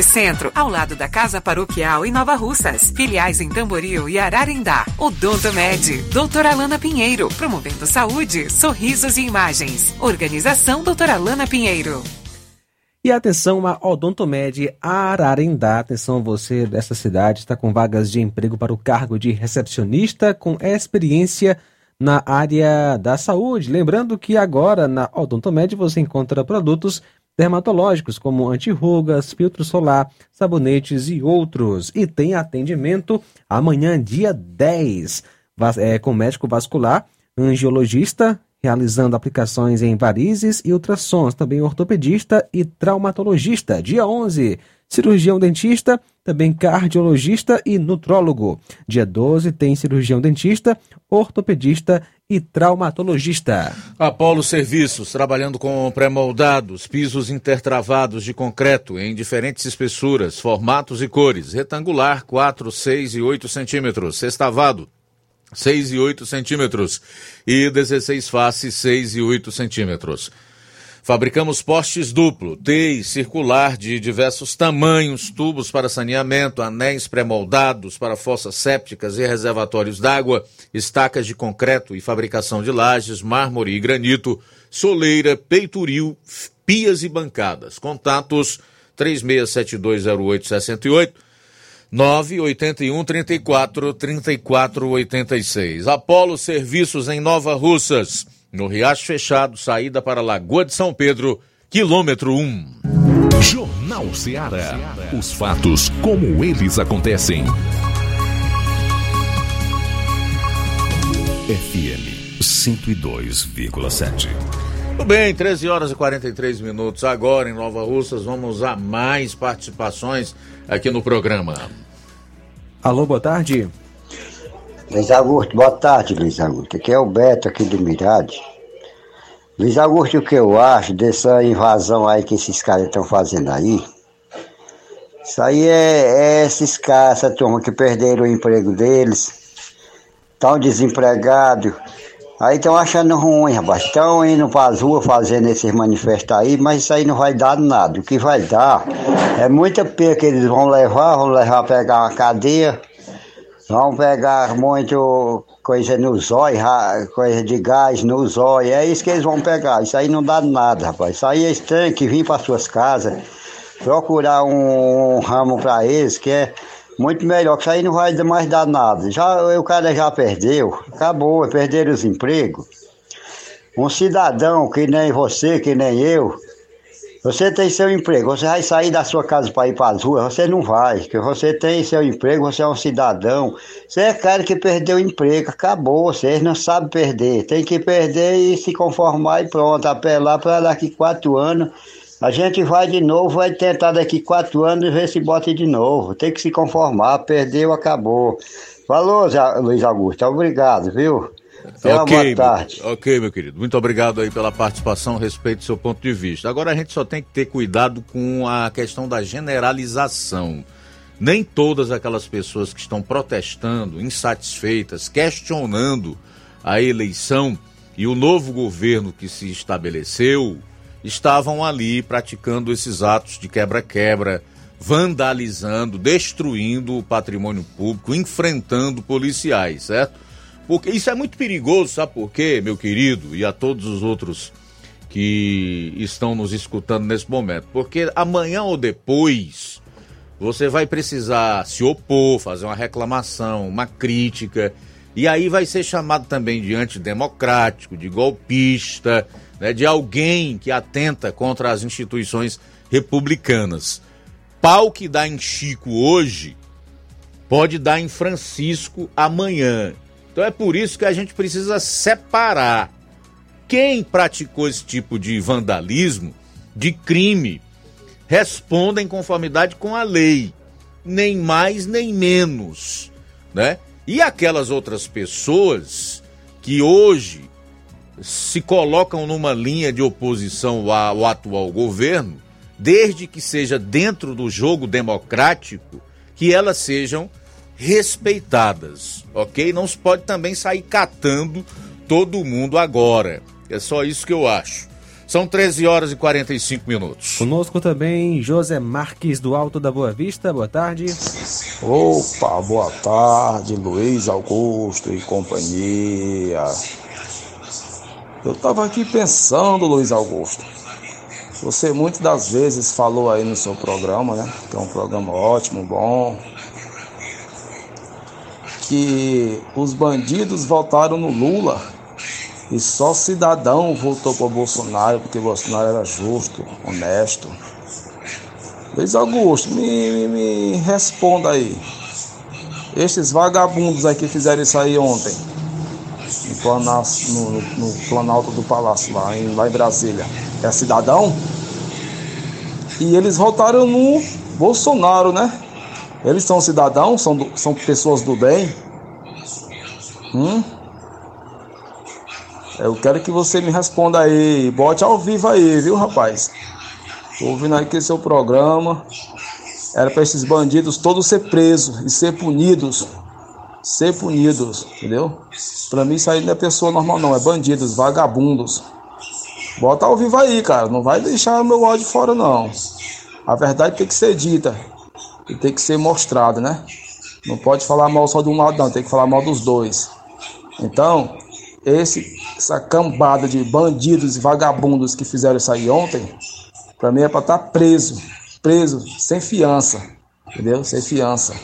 Speaker 19: Centro, ao lado da Casa Paroquial em Nova Russas. Filiais em Tamboril e Ararindá. Odonto Med, doutora Alana Pinheiro, promovendo saúde, sorrisos e imagens. Organização doutora Alana Pinheiro.
Speaker 2: E atenção a Odontomed Ararindá. Atenção você dessa cidade, está com vagas de emprego para o cargo de recepcionista com experiência na área da saúde. Lembrando que agora na Odontomed você encontra produtos dermatológicos como antirrugas, filtro solar, sabonetes e outros. E tem atendimento amanhã, dia 10, é, com médico vascular, angiologista, realizando aplicações em varizes e ultrassons, também ortopedista e traumatologista. Dia 11, cirurgião dentista, também cardiologista e nutrólogo. Dia 12 tem cirurgião dentista, ortopedista e traumatologista.
Speaker 1: Apolo Serviços, trabalhando com pré-moldados, pisos intertravados de concreto em diferentes espessuras, formatos e cores. Retangular, 4, 6 e 8 centímetros. Sextavado, 6 e 8 centímetros. E 16 faces, 6 e 8 centímetros. Fabricamos postes duplo, T e circular de diversos tamanhos, tubos para saneamento, anéis pré-moldados para fossas sépticas e reservatórios d'água, estacas de concreto e fabricação de lajes, mármore e granito, soleira, peitoril, pias e bancadas. Contatos 36720868 981 34 34 86. Apolo Serviços em Nova Russas no Riacho Fechado, saída para Lagoa de São Pedro, quilômetro 1.
Speaker 4: Jornal Ceará. Os fatos como eles acontecem. FM 102,7.
Speaker 1: Tudo bem, 13 horas e 43 minutos. Agora em Nova Russas, vamos a mais participações aqui no programa.
Speaker 2: Alô, boa tarde.
Speaker 20: Luiz Augusto, boa tarde, Luiz Augusto. Aqui é o Beto, aqui do Mirade. Luiz Augusto, o que eu acho dessa invasão aí que esses caras estão fazendo aí? Isso aí é, é esses caras, essa turma que perderam o emprego deles, estão desempregados, aí estão achando ruim, rapaz. Estão indo para as ruas fazendo esses manifestos aí, mas isso aí não vai dar nada. O que vai dar é muita pena que eles vão levar, vão levar pegar uma cadeia, vão pegar muito coisa no zóio, coisa de gás no zóio, é isso que eles vão pegar. Isso aí não dá nada, rapaz. Isso aí eles têm que vir para suas casas, procurar um, ramo para eles que é muito melhor, que isso aí não vai mais dar nada. Já, o cara já perdeu, acabou, perderam os empregos. Um cidadão que nem você, que nem eu, você tem seu emprego, você vai sair da sua casa para ir para as ruas, você não vai, porque você tem seu emprego, você é um cidadão, você é cara que perdeu o emprego, acabou, vocês não sabem perder, tem que perder e se conformar e pronto, apelar para daqui quatro anos, a gente vai de novo, vai tentar daqui quatro anos ver se bota de novo, tem que se conformar, perdeu, acabou. Falou, Luiz Augusto, obrigado, viu? Tenha
Speaker 1: ok,
Speaker 20: boa tarde.
Speaker 1: ok, meu querido. Muito obrigado aí pela participação, respeito do seu ponto de vista. Agora a gente só tem que ter cuidado com a questão da generalização. Nem todas aquelas pessoas que estão protestando, insatisfeitas, questionando a eleição e o novo governo que se estabeleceu estavam ali praticando esses atos de quebra-quebra, vandalizando, destruindo o patrimônio público, enfrentando policiais, certo? Porque isso é muito perigoso, sabe por quê, meu querido, e a todos os outros que estão nos escutando nesse momento? Porque amanhã ou depois você vai precisar se opor, fazer uma reclamação, uma crítica, e aí vai ser chamado também de antidemocrático, de golpista, né, de alguém que atenta contra as instituições republicanas. Pau que dá em Chico hoje pode dar em Francisco amanhã. Então é por isso que a gente precisa separar quem praticou esse tipo de vandalismo, de crime, responda em conformidade com a lei, nem mais nem menos, né? E aquelas outras pessoas que hoje se colocam numa linha de oposição ao atual governo, desde que seja dentro do jogo democrático, que elas sejam respeitadas, ok? Não se pode também sair catando todo mundo agora. É só isso que eu acho. São 13 horas e 45 minutos.
Speaker 2: Conosco também José Marques do Alto da Boa Vista. Boa tarde.
Speaker 21: Opa, boa tarde, Luiz Augusto e companhia. Eu tava aqui pensando, Luiz Augusto. Você muitas das vezes falou aí no seu programa, né? Que é um programa ótimo, bom. Que os bandidos votaram no Lula e só cidadão votou para Bolsonaro porque Bolsonaro era justo, honesto. Luiz Augusto, me, me, me responda aí. Estes vagabundos aí que fizeram isso aí ontem, no, no- no Planalto do Palácio, lá em, lá em Brasília, é cidadão? E eles votaram no Bolsonaro, né? Eles são cidadãos, são, são pessoas do bem. Hum? Eu quero que você me responda aí. Bote ao vivo aí, viu, rapaz? Tô ouvindo aqui seu programa. Era para esses bandidos todos ser presos e ser punidos. Ser punidos, entendeu? Pra mim isso aí não é pessoa normal não, é bandidos, vagabundos. Bota ao vivo aí, cara. Não vai deixar meu ódio fora não. A verdade tem que ser dita. E tem que ser mostrada, né? Não pode falar mal só de um lado não, tem que falar mal dos dois. Então, esse, essa cambada de bandidos e vagabundos que fizeram isso aí ontem, pra mim é pra estar preso. Preso, sem fiança. Entendeu? Sem fiança.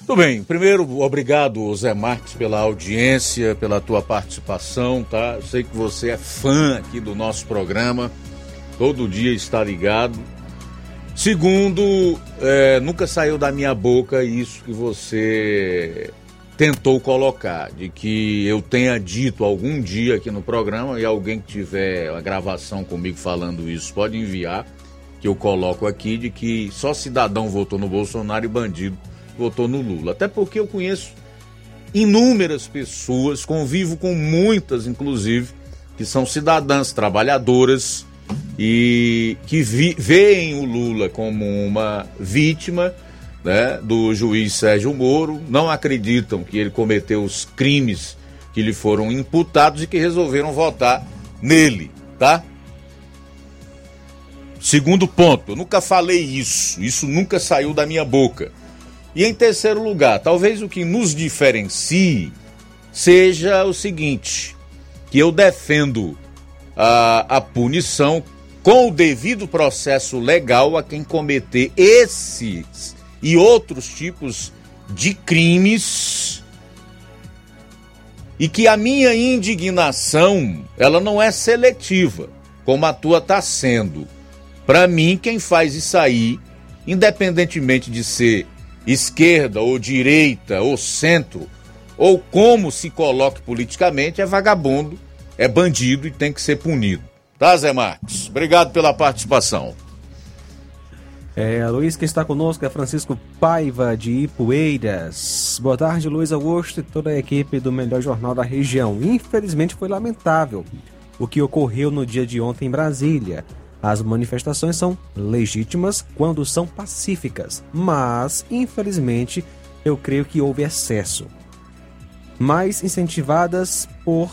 Speaker 1: Tudo bem. Primeiro, obrigado, Zé Marques, pela audiência, pela tua participação, tá? Eu sei que você é fã aqui do nosso programa, todo dia está ligado. Segundo, é, nunca saiu da minha boca isso que você tentou colocar, de que eu tenha dito algum dia aqui no programa e alguém que tiver a gravação comigo falando isso pode enviar, que eu coloco aqui, de que só cidadão votou no Bolsonaro e bandido votou no Lula. Até porque eu conheço inúmeras pessoas, convivo com muitas, inclusive, que são cidadãs trabalhadoras e que vi, veem o Lula como uma vítima né, do juiz Sérgio Moro, não acreditam que ele cometeu os crimes que lhe foram imputados e que resolveram votar nele, tá? Segundo ponto, eu nunca falei isso, isso nunca saiu da minha boca. E em terceiro lugar, talvez o que nos diferencie seja o seguinte: que eu defendo a, a punição com o devido processo legal a quem cometer esses e outros tipos de crimes e que a minha indignação ela não é seletiva como a tua está sendo. Para mim, quem faz isso aí, independentemente de ser esquerda ou direita ou centro, ou como se coloque politicamente, é vagabundo, é bandido e tem que ser punido. Tá, Zé Marcos? Obrigado pela participação.
Speaker 2: É, Luiz, que está conosco é Francisco Paiva, de Ipueiras. Boa tarde, Luiz Augusto e toda a equipe do melhor jornal da região. Infelizmente foi lamentável o que ocorreu no dia de ontem em Brasília. As manifestações são legítimas quando são pacíficas, mas, infelizmente, eu creio que houve excesso. Mais incentivadas por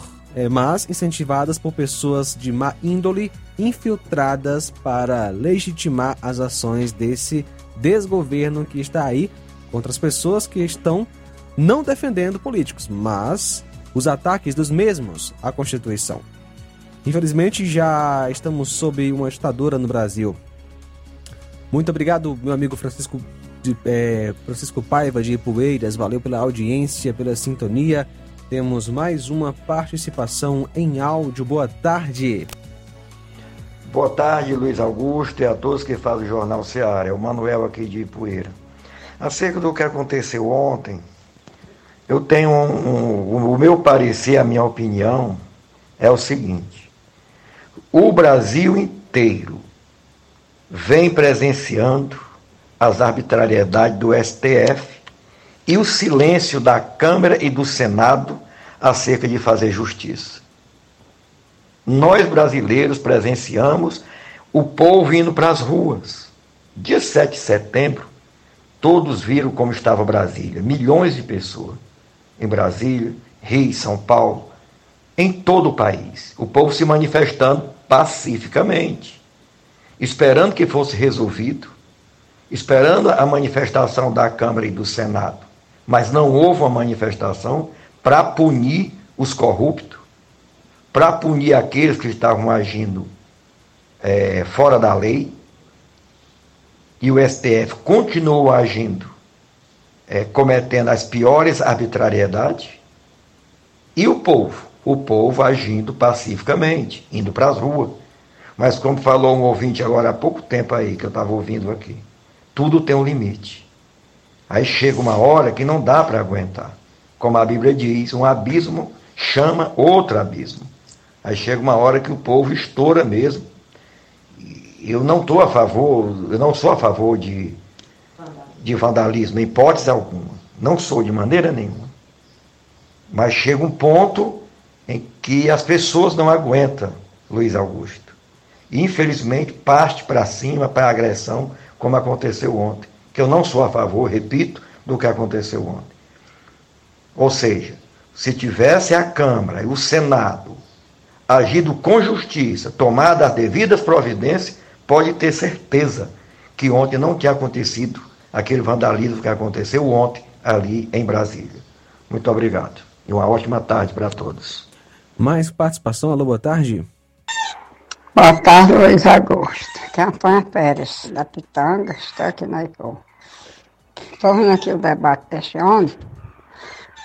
Speaker 2: mas incentivadas por pessoas de má índole infiltradas para legitimar as ações desse desgoverno que está aí contra as pessoas que estão não defendendo políticos, mas os ataques dos mesmos à Constituição. Infelizmente já estamos sob uma ditadura no Brasil. Muito obrigado, meu amigo Francisco, de, é, Francisco Paiva de Ipueiras. Valeu pela audiência, pela sintonia. Temos mais uma participação em áudio. Boa tarde.
Speaker 22: Boa tarde, Luiz Augusto, e a todos que fazem o Jornal Seara. É o Manuel aqui de Ipueira. Acerca do que aconteceu ontem, eu tenho um, um, o meu parecer, a minha opinião é o seguinte: o Brasil inteiro vem presenciando as arbitrariedades do STF e o silêncio da Câmara e do Senado acerca de fazer justiça. Nós brasileiros presenciamos o povo indo para as ruas. Dia 7 de setembro, todos viram como estava Brasília, milhões de pessoas em Brasília, Rio, São Paulo, em todo o país. O povo se manifestando pacificamente, esperando que fosse resolvido, esperando a manifestação da Câmara e do Senado mas não houve uma manifestação para punir os corruptos, para punir aqueles que estavam agindo é, fora da lei, e o STF continuou agindo, é, cometendo as piores arbitrariedades, e o povo, o povo agindo pacificamente, indo para as ruas. Mas como falou um ouvinte agora há pouco tempo aí, que eu estava ouvindo aqui, tudo tem um limite. Aí chega uma hora que não dá para aguentar. Como a Bíblia diz, um abismo chama outro abismo. Aí chega uma hora que o povo estoura mesmo. Eu não estou a favor, eu não sou a favor de, de vandalismo, em hipótese alguma. Não sou de maneira nenhuma. Mas chega um ponto em que as pessoas não aguentam, Luiz Augusto. E, infelizmente, parte para cima, para agressão, como aconteceu ontem que eu não sou a favor, repito, do que aconteceu ontem. Ou seja, se tivesse a Câmara e o Senado agido com justiça, tomado as devidas providências, pode ter certeza que ontem não tinha acontecido aquele vandalismo que aconteceu ontem ali em Brasília. Muito obrigado. E uma ótima tarde para todos.
Speaker 2: Mais participação, alô, boa tarde.
Speaker 23: Boa tarde, Luiz Augusto. Campanha Pérez, da Pitanga, estou aqui na Ipô. Estou vendo aqui o debate desse homem.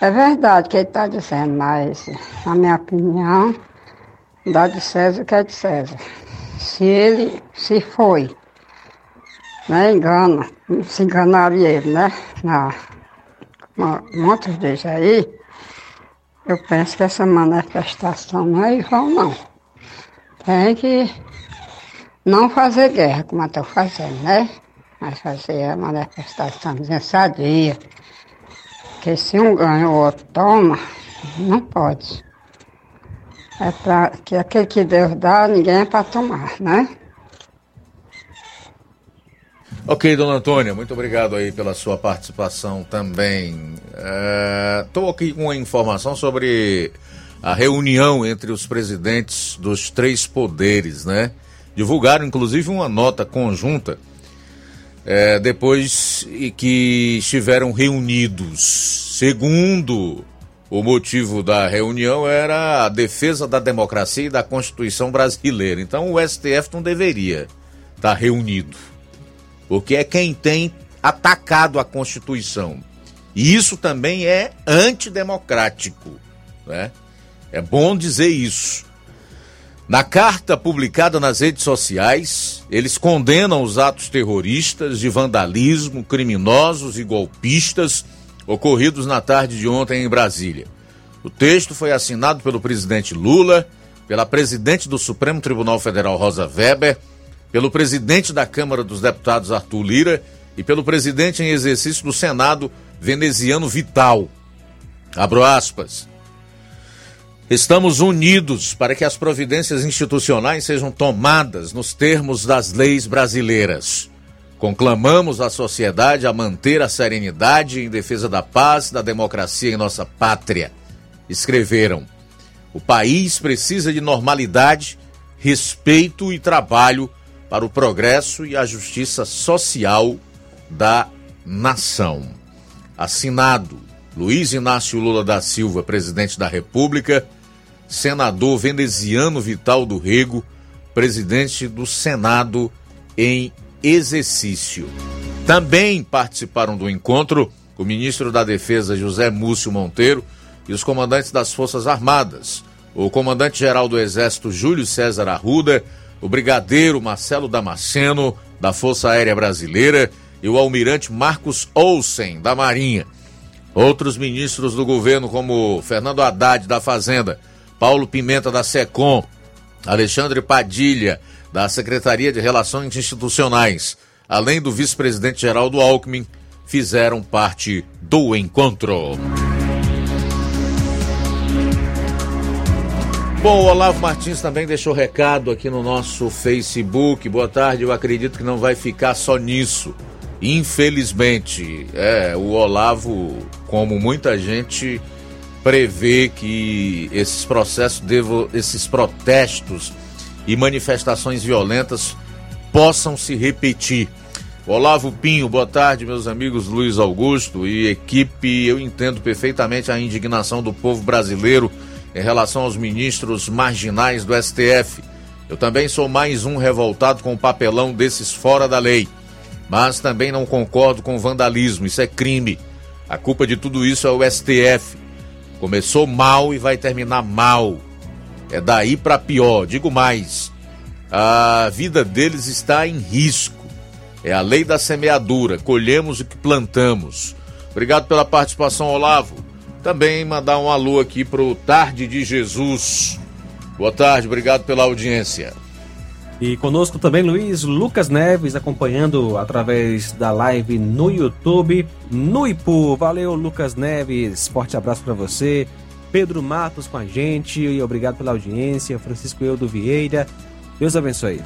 Speaker 23: É verdade que ele está dizendo, mas, na minha opinião, dá de César o que é de César. Se ele se foi, né, engana, se enganaria ele, né? Na, muitos deles aí, eu penso que essa manifestação não é igual não. Tem que não fazer guerra, como estou fazendo, né? Vai fazer a manifestação nesse dia. Porque se um ganha, o outro toma, não pode. É pra que aquele que Deus dá, ninguém é para tomar, né?
Speaker 1: Ok, dona Antônia, muito obrigado aí pela sua participação também. Estou aqui com uma informação sobre a reunião entre os presidentes dos três poderes, né? Divulgaram inclusive uma nota conjunta é, depois que estiveram reunidos. Segundo o motivo da reunião era a defesa da democracia e da Constituição brasileira. Então o STF não deveria estar reunido, porque é quem tem atacado a Constituição. E isso também é antidemocrático, né? É bom dizer isso. Na carta publicada nas redes sociais, eles condenam os atos terroristas de vandalismo, criminosos e golpistas ocorridos na tarde de ontem em Brasília. O texto foi assinado pelo presidente Lula, pela presidente do Supremo Tribunal Federal Rosa Weber, pelo presidente da Câmara dos Deputados Arthur Lira e pelo presidente em exercício do Senado veneziano Vital. Abro aspas. Estamos unidos para que as providências institucionais sejam tomadas nos termos das leis brasileiras. Conclamamos a sociedade a manter a serenidade em defesa da paz, da democracia em nossa pátria. Escreveram: O país precisa de normalidade, respeito e trabalho para o progresso e a justiça social da nação. Assinado Luiz Inácio Lula da Silva, presidente da República, senador veneziano Vital do Rego, presidente do Senado em exercício. Também participaram do encontro o ministro da Defesa José Múcio Monteiro e os comandantes das Forças Armadas, o comandante-geral do Exército Júlio César Arruda, o brigadeiro Marcelo Damasceno, da Força Aérea Brasileira, e o almirante Marcos Olsen, da Marinha. Outros ministros do governo, como Fernando Haddad, da Fazenda, Paulo Pimenta, da SECOM, Alexandre Padilha, da Secretaria de Relações Institucionais, além do vice-presidente Geraldo Alckmin, fizeram parte do encontro. Bom, o Olavo Martins também deixou recado aqui no nosso Facebook. Boa tarde, eu acredito que não vai ficar só nisso. Infelizmente, é, o Olavo, como muita gente prevê que esses processos, devo, esses protestos e manifestações violentas possam se repetir. Olavo Pinho, boa tarde, meus amigos Luiz Augusto e equipe. Eu entendo perfeitamente a indignação do povo brasileiro em relação aos ministros marginais do STF. Eu também sou mais um revoltado com o papelão desses fora da lei. Mas também não concordo com vandalismo, isso é crime. A culpa de tudo isso é o STF. Começou mal e vai terminar mal. É daí para pior. Digo mais: a vida deles está em risco. É a lei da semeadura. Colhemos o que plantamos. Obrigado pela participação, Olavo. Também mandar um alô aqui pro Tarde de Jesus. Boa tarde, obrigado pela audiência.
Speaker 2: E conosco também Luiz Lucas Neves, acompanhando através da live no YouTube, no Ipu. Valeu, Lucas Neves. Forte abraço para você. Pedro Matos com a gente, e obrigado pela audiência. Francisco Eudo Vieira. Deus abençoe.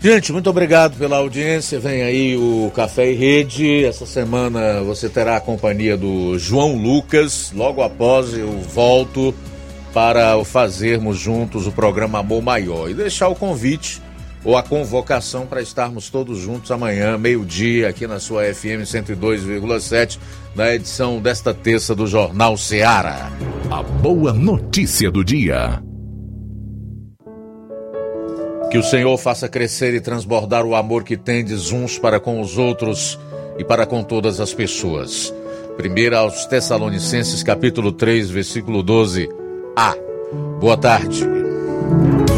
Speaker 1: Gente, muito obrigado pela audiência. Vem aí o Café e Rede. Essa semana você terá a companhia do João Lucas. Logo após eu volto para fazermos juntos o programa Amor Maior e deixar o convite ou a convocação para estarmos todos juntos amanhã, meio-dia, aqui na sua FM 102,7, na edição desta terça do Jornal Seara.
Speaker 17: A boa notícia do dia.
Speaker 1: Que o Senhor faça crescer e transbordar o amor que tendes uns para com os outros e para com todas as pessoas. Primeira aos Tessalonicenses, capítulo 3, versículo 12. A. Boa tarde.